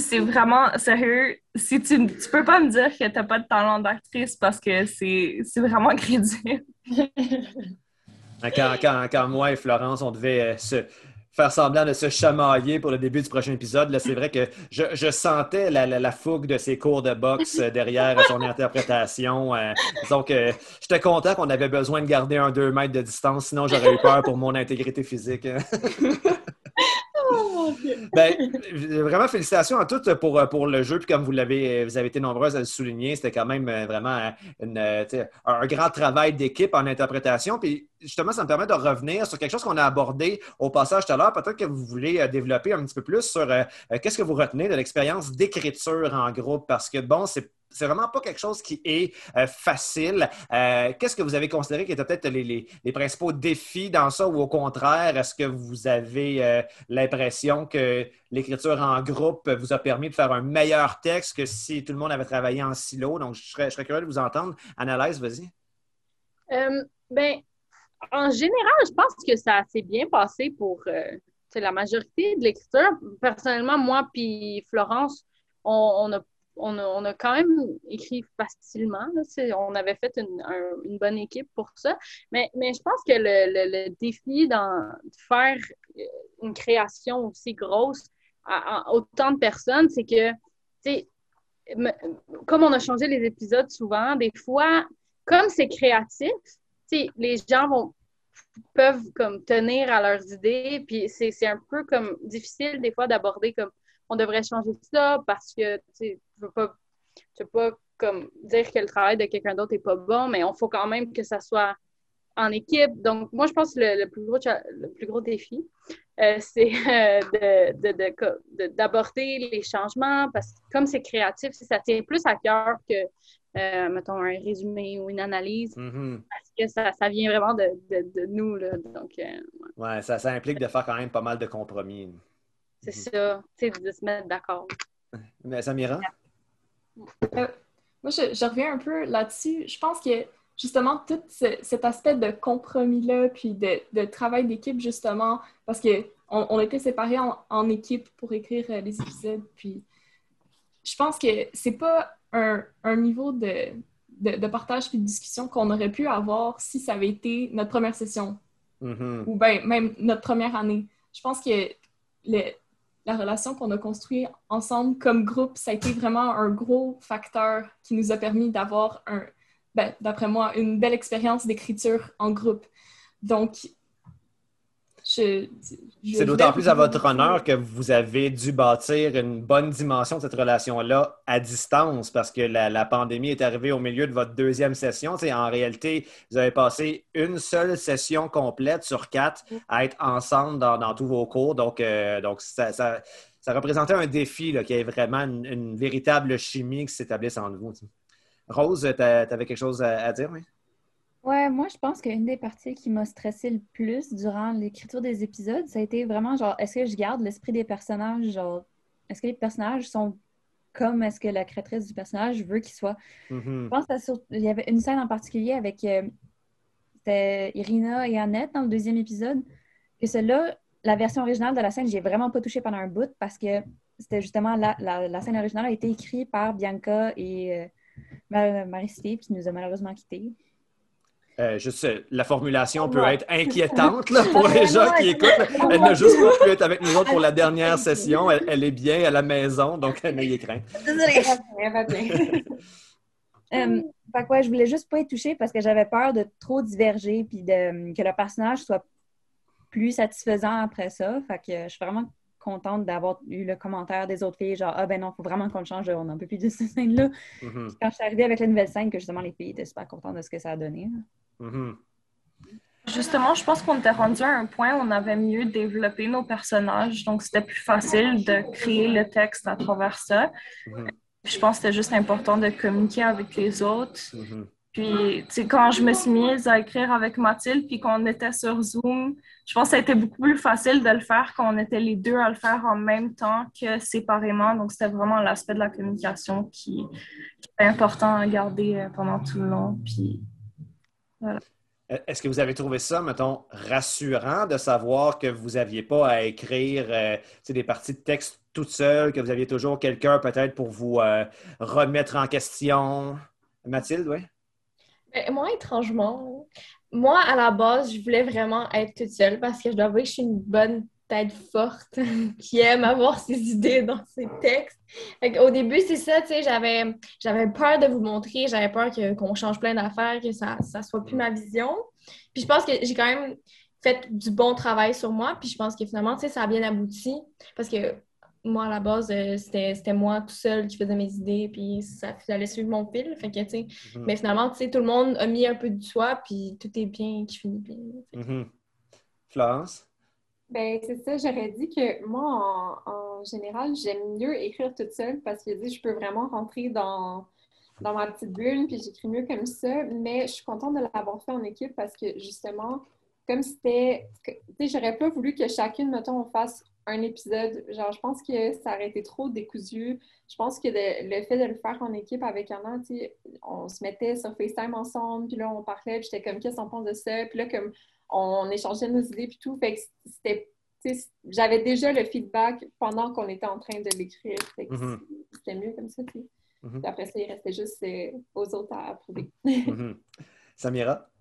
c'est vraiment sérieux. Si tu, tu peux pas me dire que t'as pas de talent d'actrice parce que c'est vraiment crédible. quand, quand, quand, moi et Florence, on devait euh, se faire semblant de se chamailler pour le début du prochain épisode, c'est vrai que je, je sentais la, la, fougue de ses cours de boxe euh, derrière son interprétation. Euh, donc, j'étais content qu'on avait besoin de garder un 2 mètres de distance, sinon j'aurais eu peur pour mon intégrité physique. ben, vraiment, félicitations à toutes pour, pour le jeu. Puis comme vous l'avez, vous avez été nombreuses à le souligner, c'était quand même euh, vraiment un grand travail d'équipe en interprétation. Puis justement, ça me permet de revenir sur quelque chose qu'on a abordé au passage tout à l'heure. Peut-être que vous voulez euh, développer un petit peu plus sur euh, qu'est-ce que vous retenez de l'expérience d'écriture en groupe? Parce que bon, c'est c'est vraiment pas quelque chose qui est euh, facile. Euh, qu'est-ce que vous avez considéré qui étaient peut-être les, principaux défis dans ça ou au contraire, est-ce que vous avez euh, l'impression que l'écriture en groupe vous a permis de faire un meilleur texte que si tout le monde avait travaillé en silo? Donc, je serais, je curieux de vous entendre. Analyse, vas-y. ben, en général, je pense que ça s'est bien passé pour la majorité de l'écriture. Personnellement, moi puis Florence, on, on a on a, quand même écrit facilement. on avait fait une, bonne équipe pour ça. Mais, je pense que le, défi dans, de faire euh, une création aussi grosse à, autant de personnes, c'est que, comme on a changé les épisodes souvent, des fois, comme c'est créatif, les gens vont peuvent tenir à leurs idées. Puis c'est un peu comme difficile des fois d'aborder comme on devrait changer ça parce que tu veux pas, tu veux pas comme dire que le travail de quelqu'un d'autre est pas bon, mais on faut quand même que ça soit en équipe. Donc, moi, je pense que le, plus, gros, le plus gros défi, euh, c'est euh, d'aborder les changements parce que comme c'est créatif, ça tient plus à cœur que, euh, mettons, un résumé ou une analyse mm-hmm. parce que ça, ça, vient vraiment de, de nous. Là. Donc, ouais, ça, ça, implique de faire quand même pas mal de compromis. C'est mm-hmm. ça, tu sais, de se mettre d'accord. Mais Samira? moi, je, je, reviens un peu là-dessus. Je pense que justement, tout cet aspect de compromis-là, puis de, travail d'équipe, justement, parce qu'on on était séparés en, équipe pour écrire euh, les épisodes, puis je pense que c'est pas un, niveau de, de, partage puis de discussion qu'on aurait pu avoir si ça avait été notre première session, mm-hmm. ou bien même notre première année. Je pense que la relation qu'on a construite ensemble comme groupe, ça a été vraiment un gros facteur qui nous a permis d'avoir ben, d'après moi, une belle expérience d'écriture en groupe. Donc, c'est d'autant plus à votre honneur que vous avez dû bâtir une bonne dimension de cette relation-là à distance parce que la, pandémie est arrivée au milieu de votre deuxième session. en réalité, vous avez passé une seule session complète sur quatre à être ensemble dans, tous vos cours. Donc, euh, donc ça, ça, représentait un défi qui est vraiment une, véritable chimie qui s'établisse entre vous. Rose, tu avais quelque chose à, dire, oui? Ouais, moi, je pense qu'une des parties qui m'a stressé le plus durant l'écriture des épisodes, ça a été vraiment genre, est-ce que je garde l'esprit des personnages? Genre, est-ce que les personnages sont comme est-ce que la créatrice du personnage veut qu'ils soient? Mm-hmm. Je pense qu'il y avait une scène en particulier avec euh, Irina et Annette dans le deuxième épisode. Que celle-là, la version originale de la scène, j'ai vraiment pas touché pendant un bout parce que c'était justement la, la, scène originale a été écrite par Bianca et. Euh, Marie-Steve qui nous a malheureusement quittés. Euh, juste, la formulation peut être inquiétante là, pour les gens qui écoutent. Elle n'a juste pas pu être avec nous autres pour la dernière session. Elle, est bien à la maison, donc n'ayez crainte. Désolée. Elle va bien. euh, fait je voulais juste pas être touchée parce que j'avais peur de trop diverger puis de, que le personnage soit plus satisfaisant après ça. Fait que je suis vraiment contente d'avoir eu le commentaire des autres filles, genre, ah ben non, il faut vraiment qu'on change, on n'en peut plus de cette scène-là. Mm-hmm. Quand je suis arrivée avec la nouvelle scène, que justement les filles étaient super contentes de ce que ça a donné. Mm-hmm. Justement, je pense qu'on était rendu à un point où on avait mieux développé nos personnages, donc c'était plus facile de créer le texte à travers ça. Mm-hmm. Je pense que c'était juste important de communiquer avec les autres. Puis, quand je me suis mise à écrire avec Mathilde, puis qu'on était sur Zoom, je pense que ça a été beaucoup plus facile de le faire quand on était les deux à le faire en même temps que séparément. Donc, c'était vraiment l'aspect de la communication qui, est important à garder euh, pendant tout le long. Puis, voilà. Euh, est-ce que vous avez trouvé ça, mettons, rassurant de savoir que vous n'aviez pas à écrire euh, des parties de texte toute seule, que vous aviez toujours quelqu'un peut-être pour vous remettre en question? Mathilde, oui? Ben, moi, étrangement, moi, à la base, je voulais vraiment être toute seule parce que je dois avouer que je suis une bonne tête forte qui aime avoir ses idées dans ses textes. Au début, c'est ça, tu sais, j'avais, j'avais peur de vous montrer, j'avais peur qu'on change plein d'affaires, que ça ne soit plus ma vision. Puis je pense que j'ai quand même fait du bon travail sur moi, puis je pense que finalement, tu sais, ça a bien abouti parce que moi, à la base, euh, c'était moi tout seul qui faisais mes idées, puis ça, allait suivre mon fil. Fait que, mhm. Mais finalement, tu sais, tout le monde a mis un peu de soi, puis tout est bien qui finit bien. Mhm. Florence? Ben, c'est ça, j'aurais dit que moi, en, général, j'aime mieux écrire toute seule parce que je peux vraiment rentrer dans, dans ma petite bulle, puis j'écris mieux comme ça. Mais je suis contente de l'avoir fait en équipe parce que justement, comme c'était. Tu sais, j'aurais pas voulu que chacune, mettons, on fasse un épisode. Genre, je pense que ça aurait été trop décousu. Je pense que le fait de le faire en équipe avec Anna, tu sais, on se mettait sur FaceTime ensemble, puis là, on parlait, puis j'étais comme, qu'est-ce qu'on pense de ça? Puis là, comme, on échangeait nos idées, puis tout. Fait que c'était. J'avais déjà le feedback pendant qu'on était en train de l'écrire. Mm-hmm. C'était mieux comme ça, tu sais. Mm-hmm. Après ça, il restait juste euh, aux autres à approuver. Mm-hmm. Samira?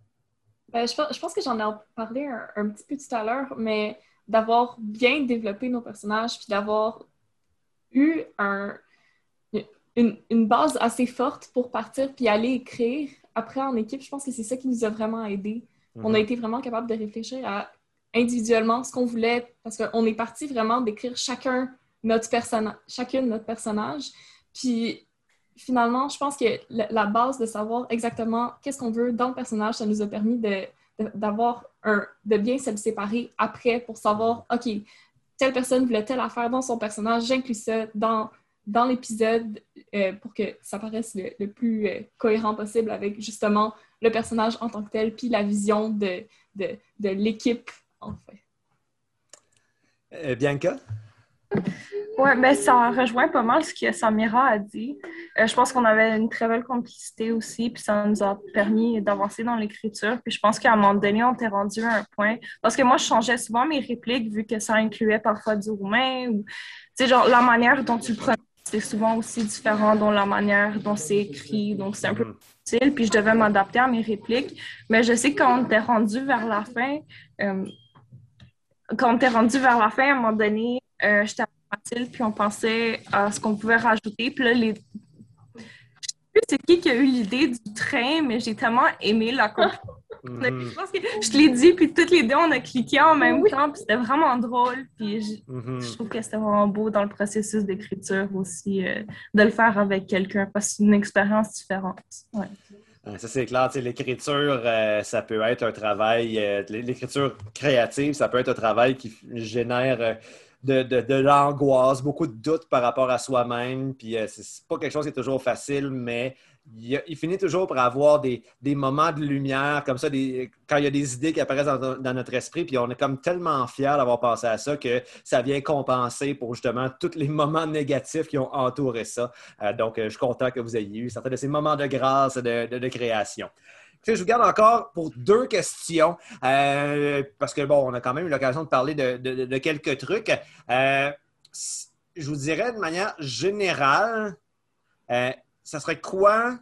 Ben, je, pense que j'en ai parlé un, petit peu tout à l'heure, mais d'avoir bien développé nos personnages, puis d'avoir eu un, une, base assez forte pour partir puis aller écrire après en équipe, je pense que c'est ça qui nous a vraiment aidés. On a mhm. été vraiment capable de réfléchir à individuellement ce qu'on voulait parce qu'on est parti vraiment d'écrire chacun notre personnage, chacune notre personnage. Puis finalement, je pense que la, base de savoir exactement qu'est-ce qu'on veut dans le personnage, ça nous a permis de, d'avoir un, de bien se séparer après pour savoir, OK, telle personne voulait telle affaire dans son personnage, j'inclus ça dans, dans l'épisode euh, pour que ça paraisse le, plus euh, cohérent possible avec justement le personnage en tant que tel, puis la vision de, de, de l'équipe, en fait. Euh, Bianca? Oui, ben ça rejoint pas mal ce que Samira a dit. Euh, je pense qu'on avait une très belle complicité aussi, puis ça nous a permis d'avancer dans l'écriture. Puis je pense qu'à un moment donné, on t'est rendu à un point. Parce que moi, je changeais souvent mes répliques vu que ça incluait parfois du roumain ou, tu sais, genre, la manière dont tu le prononces, c'est souvent aussi différent dans la manière dont c'est écrit. Donc, c'est un peu difficile. Puis je devais m'adapter à mes répliques. Mais je sais que quand on était rendu vers la fin, euh, quand on était rendu vers la fin, à un moment donné, euh, j'étais Mathilde, puis on pensait à ce qu'on pouvait rajouter. Puis là, les... je sais plus c'est qui qui a eu l'idée du train, mais j'ai tellement aimé la mhm. Je te l'ai dit, puis toutes les deux, on a cliqué en même temps, puis c'était vraiment drôle. Puis je, mhm. trouve que c'était vraiment beau dans le processus d'écriture aussi, euh, de le faire avec quelqu'un, parce que c'est une expérience différente. Ouais. Ça, c'est clair. L'écriture, euh, ça peut être un travail, l'écriture créative, ça peut être un travail qui génère de, l'angoisse, beaucoup de doutes par rapport à soi-même. Puis euh, c'est pas quelque chose qui est toujours facile, mais il, finit toujours par avoir des, moments de lumière, comme ça, quand il y a des idées qui apparaissent dans, notre esprit, puis on est comme tellement fiers d'avoir pensé à ça que ça vient compenser pour justement tous les moments négatifs qui ont entouré ça. Euh, donc, euh, je suis content que vous ayez eu certains de ces moments de grâce, de, de création je vous garde encore pour deux questions, euh, parce que, bon, on a quand même eu l'occasion de parler de, quelques trucs. Euh, je vous dirais de manière générale, euh, ça serait quoi,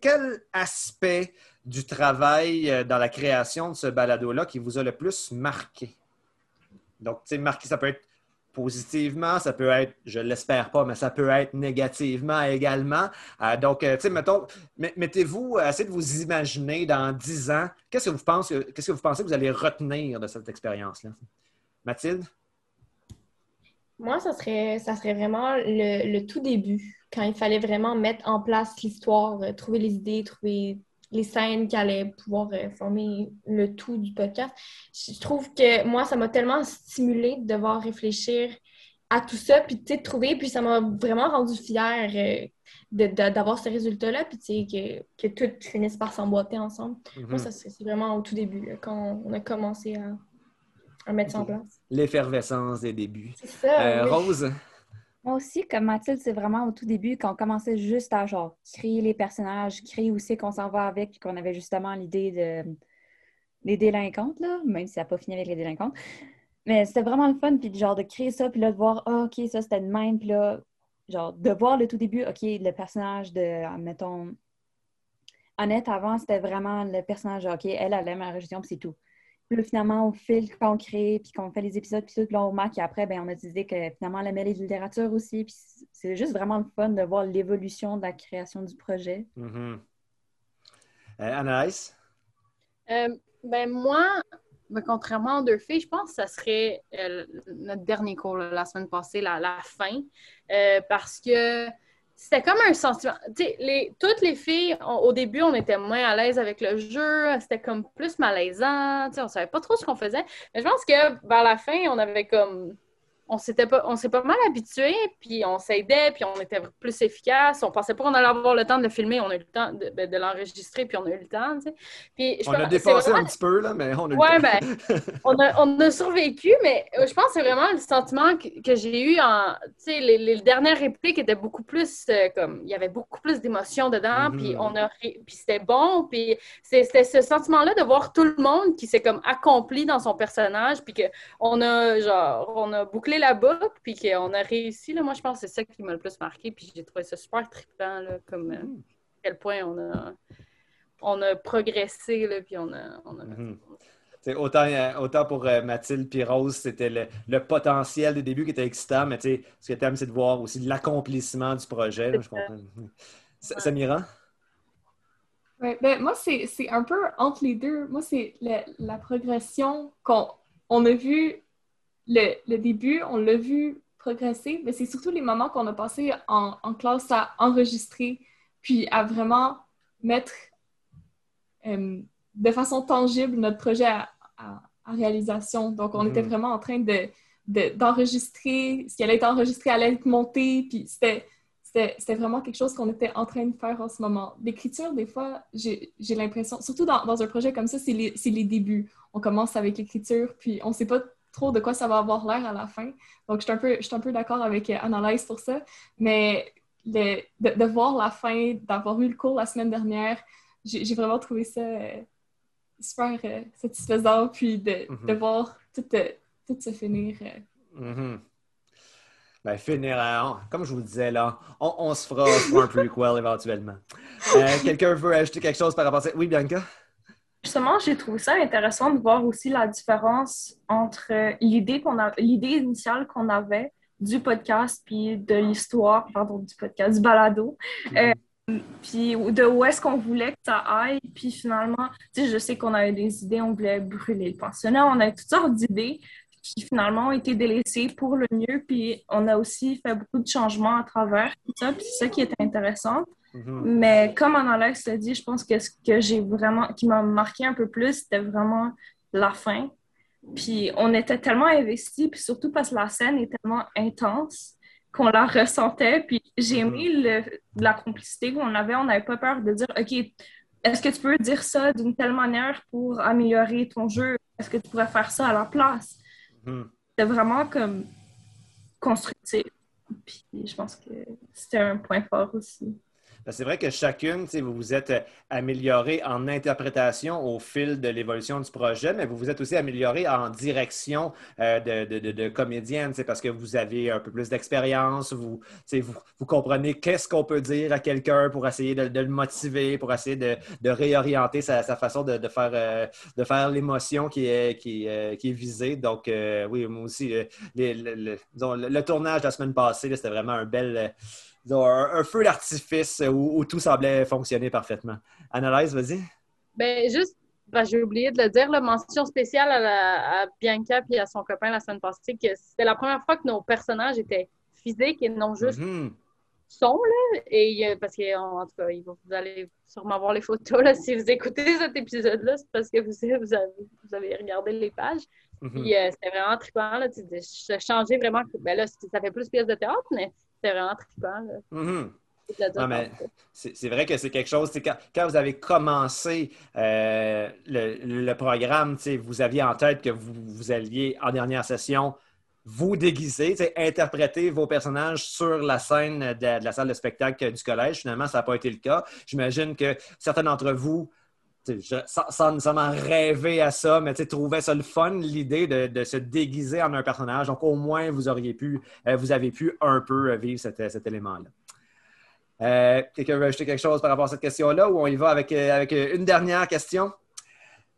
quel aspect du travail dans la création de ce balado-là qui vous a le plus marqué? Donc, tu sais, marqué, ça peut être positivement, ça peut être, je l'espère pas, mais ça peut être négativement également. Euh, donc, euh, tu sais, mettons, mettez-vous, essayez de vous imaginer dans dix ans, qu'est-ce que vous pensez, que vous pensez que vous allez retenir de cette expérience-là? Mathilde? Moi, ça serait, ça serait vraiment le, tout début, quand il fallait vraiment mettre en place l'histoire, euh, trouver les idées, trouver les scènes qui allaient pouvoir euh, former le tout du podcast. Je trouve que moi, ça m'a tellement stimulé de devoir réfléchir à tout ça, puis de trouver, puis ça m'a vraiment rendu fière euh, d'avoir ce résultat-là, puis que, que tout finisse par s'emboîter ensemble. Moi, mm-hmm. ça c'est vraiment au tout début, quand on a commencé à, mettre ça en place. L'effervescence des débuts. C'est ça. Euh, Rose? Moi aussi, comme Mathilde, c'est vraiment au tout début, quand on commençait juste à genre créer les personnages, créer aussi qu'on s'en va avec, puis qu'on avait justement l'idée de les délinquantes, là, même si ça n'a pas fini avec les délinquantes. Mais c'était vraiment le fun, puis genre de créer ça, puis là, de voir, ah, OK, ça c'était de même, puis là, genre, de voir le tout début, OK, le personnage de, mettons, Annette, avant, c'était vraiment le personnage, OK, elle, elle aime la région, puis c'est tout. Puis finalement, au fil qu'on crée, puis qu'on fait les épisodes, puis tout, là, on marque, et après, ben, on a décidé que finalement, elle aimait les littératures aussi. Puis c'est juste vraiment le fun de voir l'évolution de la création du projet. Euh, Anaïs? Euh, ben, moi, ben, contrairement aux deux filles, je pense que ça serait euh, notre dernier cours la semaine passée, la, la fin, parce que c'était comme un sentiment. Les, toutes les filles, au début, on était moins à l'aise avec le jeu. C'était comme plus malaisant. On savait pas trop ce qu'on faisait. Mais je pense que vers la fin, on avait comme on s'était pas, on s'est pas mal habitué, puis on s'aidait, puis on était plus efficace. On pensait pas qu'on allait avoir le temps de le filmer, on a eu le temps de, ben, l'enregistrer, puis on a eu le temps, tu sais. Puis, on a dépassé un petit peu, là, mais on a eu ouais, le temps. ben, on a, on a survécu, mais euh, je pense que c'est vraiment le sentiment que, que j'ai eu en, tu sais, les, les, dernières répliques étaient beaucoup plus, euh, comme, il y avait beaucoup plus d'émotions dedans, puis mm-hmm. on a, puis c'était bon, puis c'était ce sentiment-là de voir tout le monde qui s'est comme accompli dans son personnage, puis qu'on a, genre, on a bouclé la boucle, puis qu'on a réussi. Là, moi, je pense que c'est ça qui m'a le plus marqué. Puis j'ai trouvé ça super trippant, là, comme euh, mm. à quel point on a, on a progressé, là, puis on a. On a... Mm-hmm. Autant, euh, autant, pour euh, Mathilde et Rose, c'était le, le, potentiel des débuts qui était excitant, mais ce que tu aimes, c'est de voir aussi l'accomplissement du projet. je comprends. Samira? Ouais, ben, moi, c'est un peu entre les deux. Moi, c'est la, progression qu'on on a vu, le, le début, on l'a vu progresser, mais c'est surtout les moments qu'on a passés en, en, classe à enregistrer, puis à vraiment mettre euh, de façon tangible notre projet à, à, réalisation. Donc, on était mm-hmm. vraiment en train de d'enregistrer, ce qui allait être enregistré allait être monté, puis c'était c'était vraiment quelque chose qu'on était en train de faire en ce moment. L'écriture, des fois, j'ai l'impression, surtout dans, dans, un projet comme ça, c'est les, les, débuts. On commence avec l'écriture, puis on ne sait pas trop de quoi ça va avoir l'air à la fin. Donc, je suis un peu, peu d'accord avec euh, Analyse pour ça. Mais de, de, voir la fin, d'avoir eu le cours la semaine dernière, j'ai vraiment trouvé ça euh, super euh, satisfaisant, puis de, mm-hmm. de voir tout, tout, se finir. Mm-hmm. Ben, finir, comme je vous le disais, là, on, se fera, un prequel éventuellement. Euh, quelqu'un veut ajouter quelque chose par rapport à ça? Oui, Bianca? Justement, j'ai trouvé ça intéressant de voir aussi la différence entre l'idée qu'on a, l'idée initiale qu'on avait du podcast puis de l'histoire, pardon, du podcast, du balado. Euh, puis de où est-ce qu'on voulait que ça aille. Puis finalement, tu sais, je sais qu'on avait des idées, on voulait brûler le pensionnat, on avait toutes sortes d'idées qui finalement ont été délaissés pour le mieux. Puis on a aussi fait beaucoup de changements à travers tout ça. Puis c'est ça qui est intéressant. Mm-hmm. Mais comme Alex l'a dit, je pense que ce que j'ai vraiment, qui m'a marqué un peu plus, c'était vraiment la fin. Puis on était tellement investis, puis surtout parce que la scène est tellement intense qu'on la ressentait. Puis j'ai mm-hmm. aimé la complicité qu'on avait. On n'avait pas peur de dire, OK, est-ce que tu peux dire ça d'une telle manière pour améliorer ton jeu? Est-ce que tu pourrais faire ça à la place? Hmm. C'était vraiment comme constructif. Puis je pense que c'était un point fort aussi. Ben, c'est vrai que chacune, vous vous êtes euh, amélioré en interprétation au fil de l'évolution du projet, mais vous vous êtes aussi amélioré en direction euh, de, de, de, comédienne, parce que vous avez un peu plus d'expérience, vous, comprenez qu'est-ce qu'on peut dire à quelqu'un pour essayer de, le motiver, pour essayer de, réorienter sa, façon de, faire, euh, de faire l'émotion qui est, qui, qui est visée. Donc, oui, moi aussi, le, le, tournage de la semaine passée, c'était vraiment un bel un, feu d'artifice où, tout semblait fonctionner parfaitement. Analyse, vas-y. Ben, juste, ben, j'ai oublié de le dire, la mention spéciale à, Bianca et à son copain la semaine passée, que c'était la première fois que nos personnages étaient physiques et non juste mm-hmm. son, là. Et, parce que, en tout cas, vous allez sûrement voir les photos, là, si vous écoutez cet épisode-là, c'est parce que vous, vous, avez, vous avez regardé les pages. Mm-hmm. Puis euh, c'était vraiment trippant, là, de changer vraiment. Ben là, ça fait plus pièce de théâtre, mais c'était vraiment trippant. Mm-hmm. c'est vrai que c'est quelque chose, quand, quand, vous avez commencé euh, le, programme, vous aviez en tête que vous, vous alliez en dernière session vous déguiser, interpréter vos personnages sur la scène de, la salle de spectacle du collège. Finalement, ça n'a pas été le cas. J'imagine que certains d'entre vous sans, nécessairement rêver à ça, mais trouver ça le fun, l'idée de, se déguiser en un personnage. Donc, au moins, vous auriez pu, euh, vous avez pu un peu vivre cet, élément-là. Euh, quelqu'un veut ajouter quelque chose par rapport à cette question-là ou on y va avec, euh, avec une dernière question?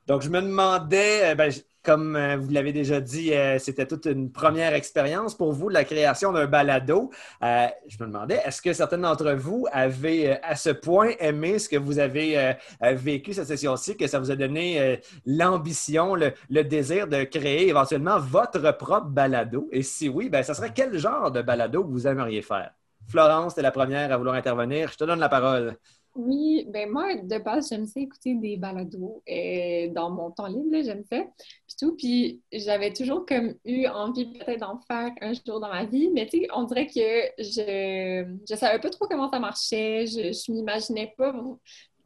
Donc, je me demandais, ben, comme euh, vous l'avez déjà dit, euh, c'était toute une première expérience pour vous, la création d'un balado. Euh, je me demandais, est-ce que certains d'entre vous avaient à ce point aimé ce que vous avez vécu cette session-ci, que ça vous a donné l'ambition, le, désir de créer éventuellement votre propre balado? Et si oui, ben, ça serait quel genre de balado vous aimeriez faire? Florence, tu es la première à vouloir intervenir. Je te donne la parole. Oui, ben moi, de base, j'aime ça écouter des balados et dans mon temps libre, j'aime ça. Puis tout, puis j'avais toujours comme eu envie peut-être d'en faire un jour dans ma vie, mais tu sais, on dirait que je je savais pas trop comment ça marchait, je, je m'imaginais pas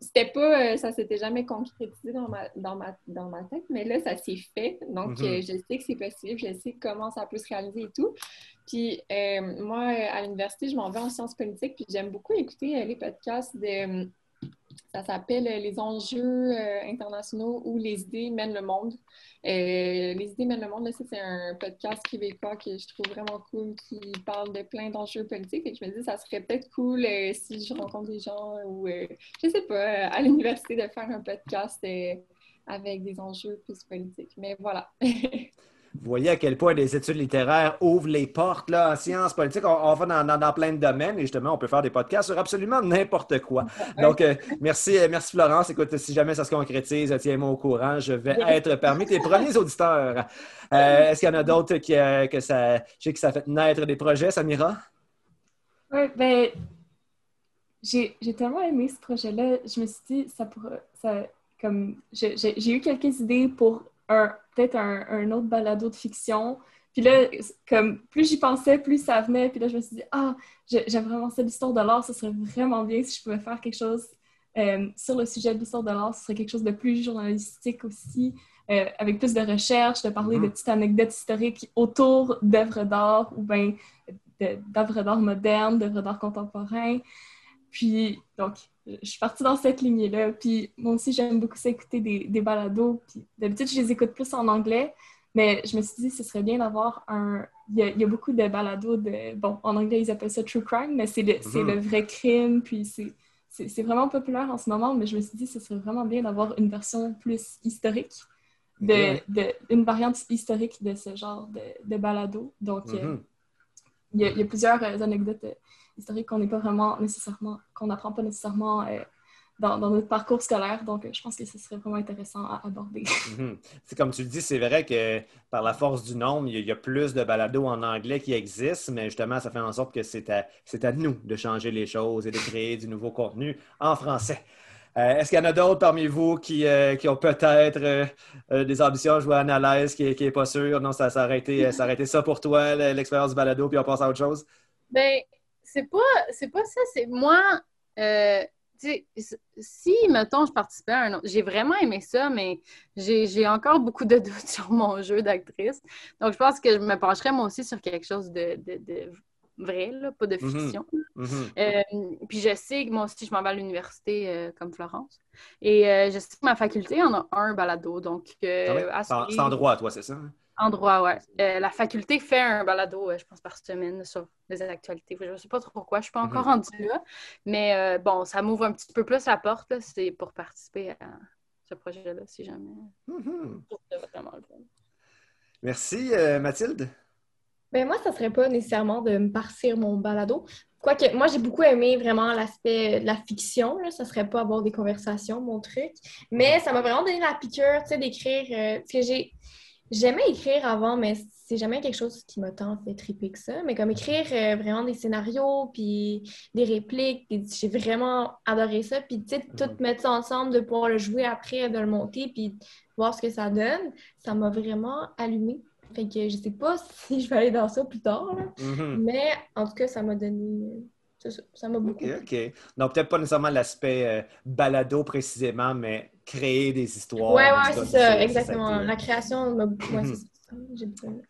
c'était pas, euh, ça s'était jamais concrétisé dans ma, dans ma, dans ma tête, mais là, ça s'est fait. Donc, mm-hmm. euh, je sais que c'est possible, je sais comment ça peut se réaliser et tout. Puis, euh, moi, à l'université, je m'en vais en sciences politiques, puis j'aime beaucoup écouter les podcasts de ça s'appelle euh, Les enjeux euh, internationaux où les idées mènent le monde. Euh, les idées mènent le monde, c'est un podcast québécois que je trouve vraiment cool qui parle de plein d'enjeux politiques. Et je me dis, ça serait peut-être cool si je rencontre des gens ou, je sais pas, à l'université de faire un podcast avec des enjeux plus politiques. Mais voilà. vous voyez à quel point les études littéraires ouvrent les portes là, en sciences politiques. On, va dans, dans, plein de domaines et justement, on peut faire des podcasts sur absolument n'importe quoi. Donc, euh, merci, euh, merci Florence. Écoute, si jamais ça se concrétise, tiens-moi au courant. Je vais être parmi tes premiers auditeurs. Euh, est-ce qu'il y en a d'autres qui, que ça, je sais que ça fait naître des projets, Samira? Oui, ben, j'ai tellement aimé ce projet-là. Je me suis dit, ça pourrait, ça, comme, j'ai eu quelques idées pour peut-être un, autre balado de fiction. Puis là, comme plus j'y pensais, plus ça venait. Puis là, je me suis dit, ah, j'aime vraiment ça, l'histoire de l'art. Ce serait vraiment bien si je pouvais faire quelque chose euh, sur le sujet de l'histoire de l'art. Ce serait quelque chose de plus journalistique aussi, euh, avec plus de recherche, de parler de mm-hmm. petites anecdotes historiques autour d'œuvres d'art ou bien d'œuvres d'art modernes, d'œuvres d'art contemporains. Puis, donc, je suis partie dans cette lignée-là. Puis moi aussi, j'aime beaucoup ça écouter des, des balados. Puis d'habitude, je les écoute plus en anglais, mais je me suis dit, ce serait bien d'avoir un. Il y, a, beaucoup de balados de. Bon, en anglais, ils appellent ça true crime, mais c'est le, le mhm. vrai crime. Puis c'est vraiment populaire en ce moment, mais je me suis dit, ce serait vraiment bien d'avoir une version plus historique, de, de, une variante historique de ce genre de, de balado. Donc, euh, mhm. il, y a, il, y a, plusieurs euh, anecdotes euh, historique qu'on n'est pas vraiment nécessairement, qu'on n'apprend pas nécessairement euh, dans, notre parcours scolaire. Donc, euh, je pense que ce serait vraiment intéressant à aborder. Mhm. C'est comme tu le dis, c'est vrai que par la force du nombre, il y, a, plus de balados en anglais qui existent, mais justement, ça fait en sorte que c'est à, à nous de changer les choses et de créer du nouveau contenu en français. Euh, est-ce qu'il y en a d'autres parmi vous qui, qui ont peut-être des ambitions jouer à analyse qui n'est pas sûr? Non, ça, ça, aurait été, ça ça pour toi, l'expérience du balado, puis on passe à autre chose? Bien, c'est pas, c'est pas ça, c'est moi, euh, si, mettons, je participais à un autre, j'ai vraiment aimé ça, mais j'ai encore beaucoup de doutes sur mon jeu d'actrice. Donc, je pense que je me pencherais moi aussi sur quelque chose de, vrai, là, pas de mm-hmm. fiction. Mm-hmm. Euh, puis je sais que moi aussi, je m'en vais à l'université euh, comme Florence. Et je sais que ma faculté en a un balado. Donc, ah c'est en droit, toi, c'est ça? En droit, ouais. Euh, la faculté fait un balado, euh, je pense, par semaine sur les actualités. Je ne sais pas trop pourquoi, je ne suis pas mhm. encore rendue là. Mais euh, bon, ça m'ouvre un petit peu plus la porte. C'est pour participer à ce projet-là, si jamais. Mhm. vraiment Merci, Mathilde. Ben moi, ça ne serait pas nécessairement de me partir mon balado. Quoique, moi, j'ai beaucoup aimé vraiment l'aspect de la fiction. Là. Ça serait pas avoir des conversations, mon truc. Mais ça m'a vraiment donné la piqûre, tu sais, d'écrire. parce que j'ai J'aimais écrire avant, mais c'est jamais quelque chose qui m'a tant fait triper que ça. Mais comme écrire euh, vraiment des scénarios, puis des répliques, j'ai vraiment adoré ça. Puis, tu sais, tout mettre ça ensemble, de pouvoir le jouer après, de le monter, puis voir ce que ça donne, ça m'a vraiment allumé. Fait que je sais pas si je vais aller dans ça plus tard, mm-hmm. mais en tout cas, ça m'a donné ça m'a beaucoup. OK, OK. Donc, peut-être pas nécessairement l'aspect euh, balado précisément, mais créer des histoires. Oui, oui, c'est ça, exactement. La création m'a beaucoup. Ouais, J'ai beaucoup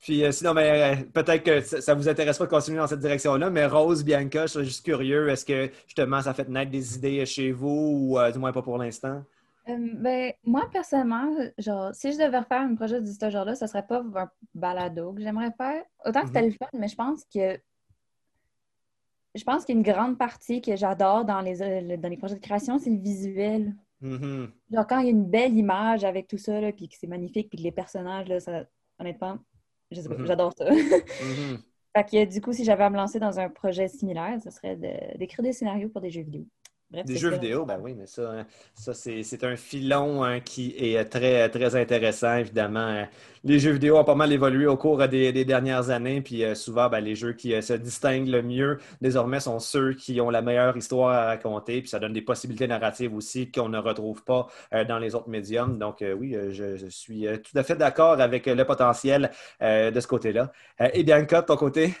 Puis euh, sinon, mais, euh, peut-être que ça ne vous intéresse pas de continuer dans cette direction-là, mais Rose, Bianca, je suis juste curieux. Est-ce que justement ça fait naître des idées chez vous ou du moins pas pour l'instant? ben, moi, personnellement, genre, si je devais refaire un projet de ce genre-là, ce serait pas un balado que j'aimerais faire. Autant que c'était mhm. le fun, mais je pense que je pense qu'une grande partie que j'adore dans les, euh, dans les projets de création, c'est le visuel. Mm-hmm. Genre, quand il y a une belle image avec tout ça, là, puis que c'est magnifique, puis que les personnages, là, ça, honnêtement, je sais pas, mm-hmm. j'adore ça. Mm-hmm. Fait que du coup, si j'avais à me lancer dans un projet similaire, ce serait d'écrire des scénarios pour des jeux vidéo des jeux vidéo, ben oui, mais ça, hein, ça c'est un filon hein, qui est très, très intéressant, évidemment. Les jeux vidéo ont pas mal évolué au cours des, dernières années, puis euh, souvent, ben, les jeux qui euh, se distinguent le mieux désormais sont ceux qui ont la meilleure histoire à raconter, puis ça donne des possibilités narratives aussi qu'on ne retrouve pas euh, dans les autres médiums. Donc oui, je, suis tout à fait d'accord avec le potentiel de ce côté-là. et Bianca, de ton côté?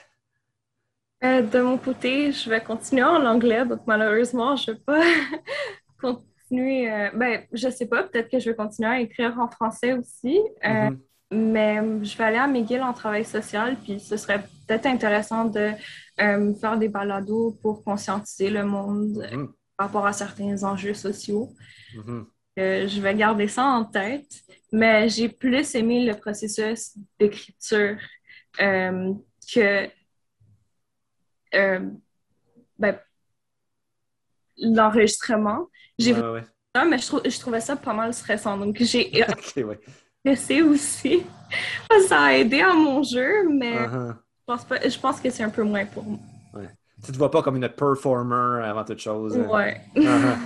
Euh, de mon côté, je vais continuer en anglais, donc malheureusement, je ne vais pas continuer. Euh, ben, je sais pas, peut-être que je vais continuer à écrire en français aussi. Euh, mm-hmm. Mais je vais aller à McGill en travail social, puis ce serait peut-être intéressant de faire des balados pour conscientiser le monde mm-hmm. par rapport à certains enjeux sociaux. Mm-hmm. je vais garder ça en tête, mais j'ai plus aimé le processus d'écriture que ben, l'enregistrement. J'ai vu ça, mais je, trouvais ça pas mal stressant. Donc, j'ai stressée aussi. Ça a aidé à mon jeu, mais uh-huh. je, pense pas, je pense que c'est un peu moins pour moi. Tu te vois pas comme une performer avant toute chose. Ouais. Uh-huh.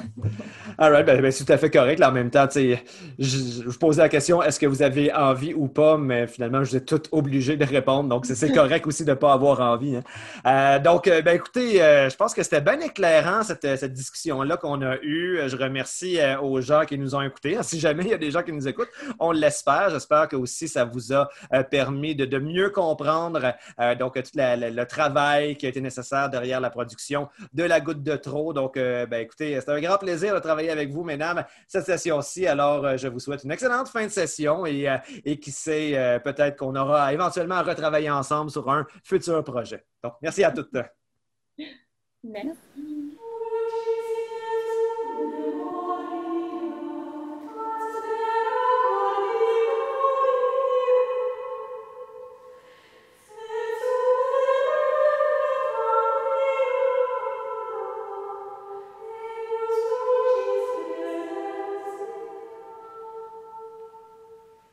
All right, ben, ben, c'est tout à fait correct. Là, en même temps, je, je vous posais la question est-ce que vous avez envie ou pas, mais finalement, je vous ai tout obligé de répondre. Donc, c'est correct aussi de ne pas avoir envie. Hein. Euh, donc, euh, ben, écoutez, euh, je pense que c'était bien éclairant cette, cette discussion-là qu'on a eue. Je remercie aux gens qui nous ont écoutés. Si jamais il y a des gens qui nous écoutent, on l'espère. J'espère que aussi ça vous a permis de, de mieux comprendre donc tout le travail qui a été nécessaire derrière la production de La Goutte de Trop. Donc, ben, écoutez, c'était un grand plaisir de travailler avec vous, mesdames, cette session-ci. Alors, euh, je vous souhaite une excellente fin de session et, euh, et qui sait, euh, peut-être qu'on aura éventuellement à retravailler ensemble sur un futur projet. Donc, merci à toutes. Merci.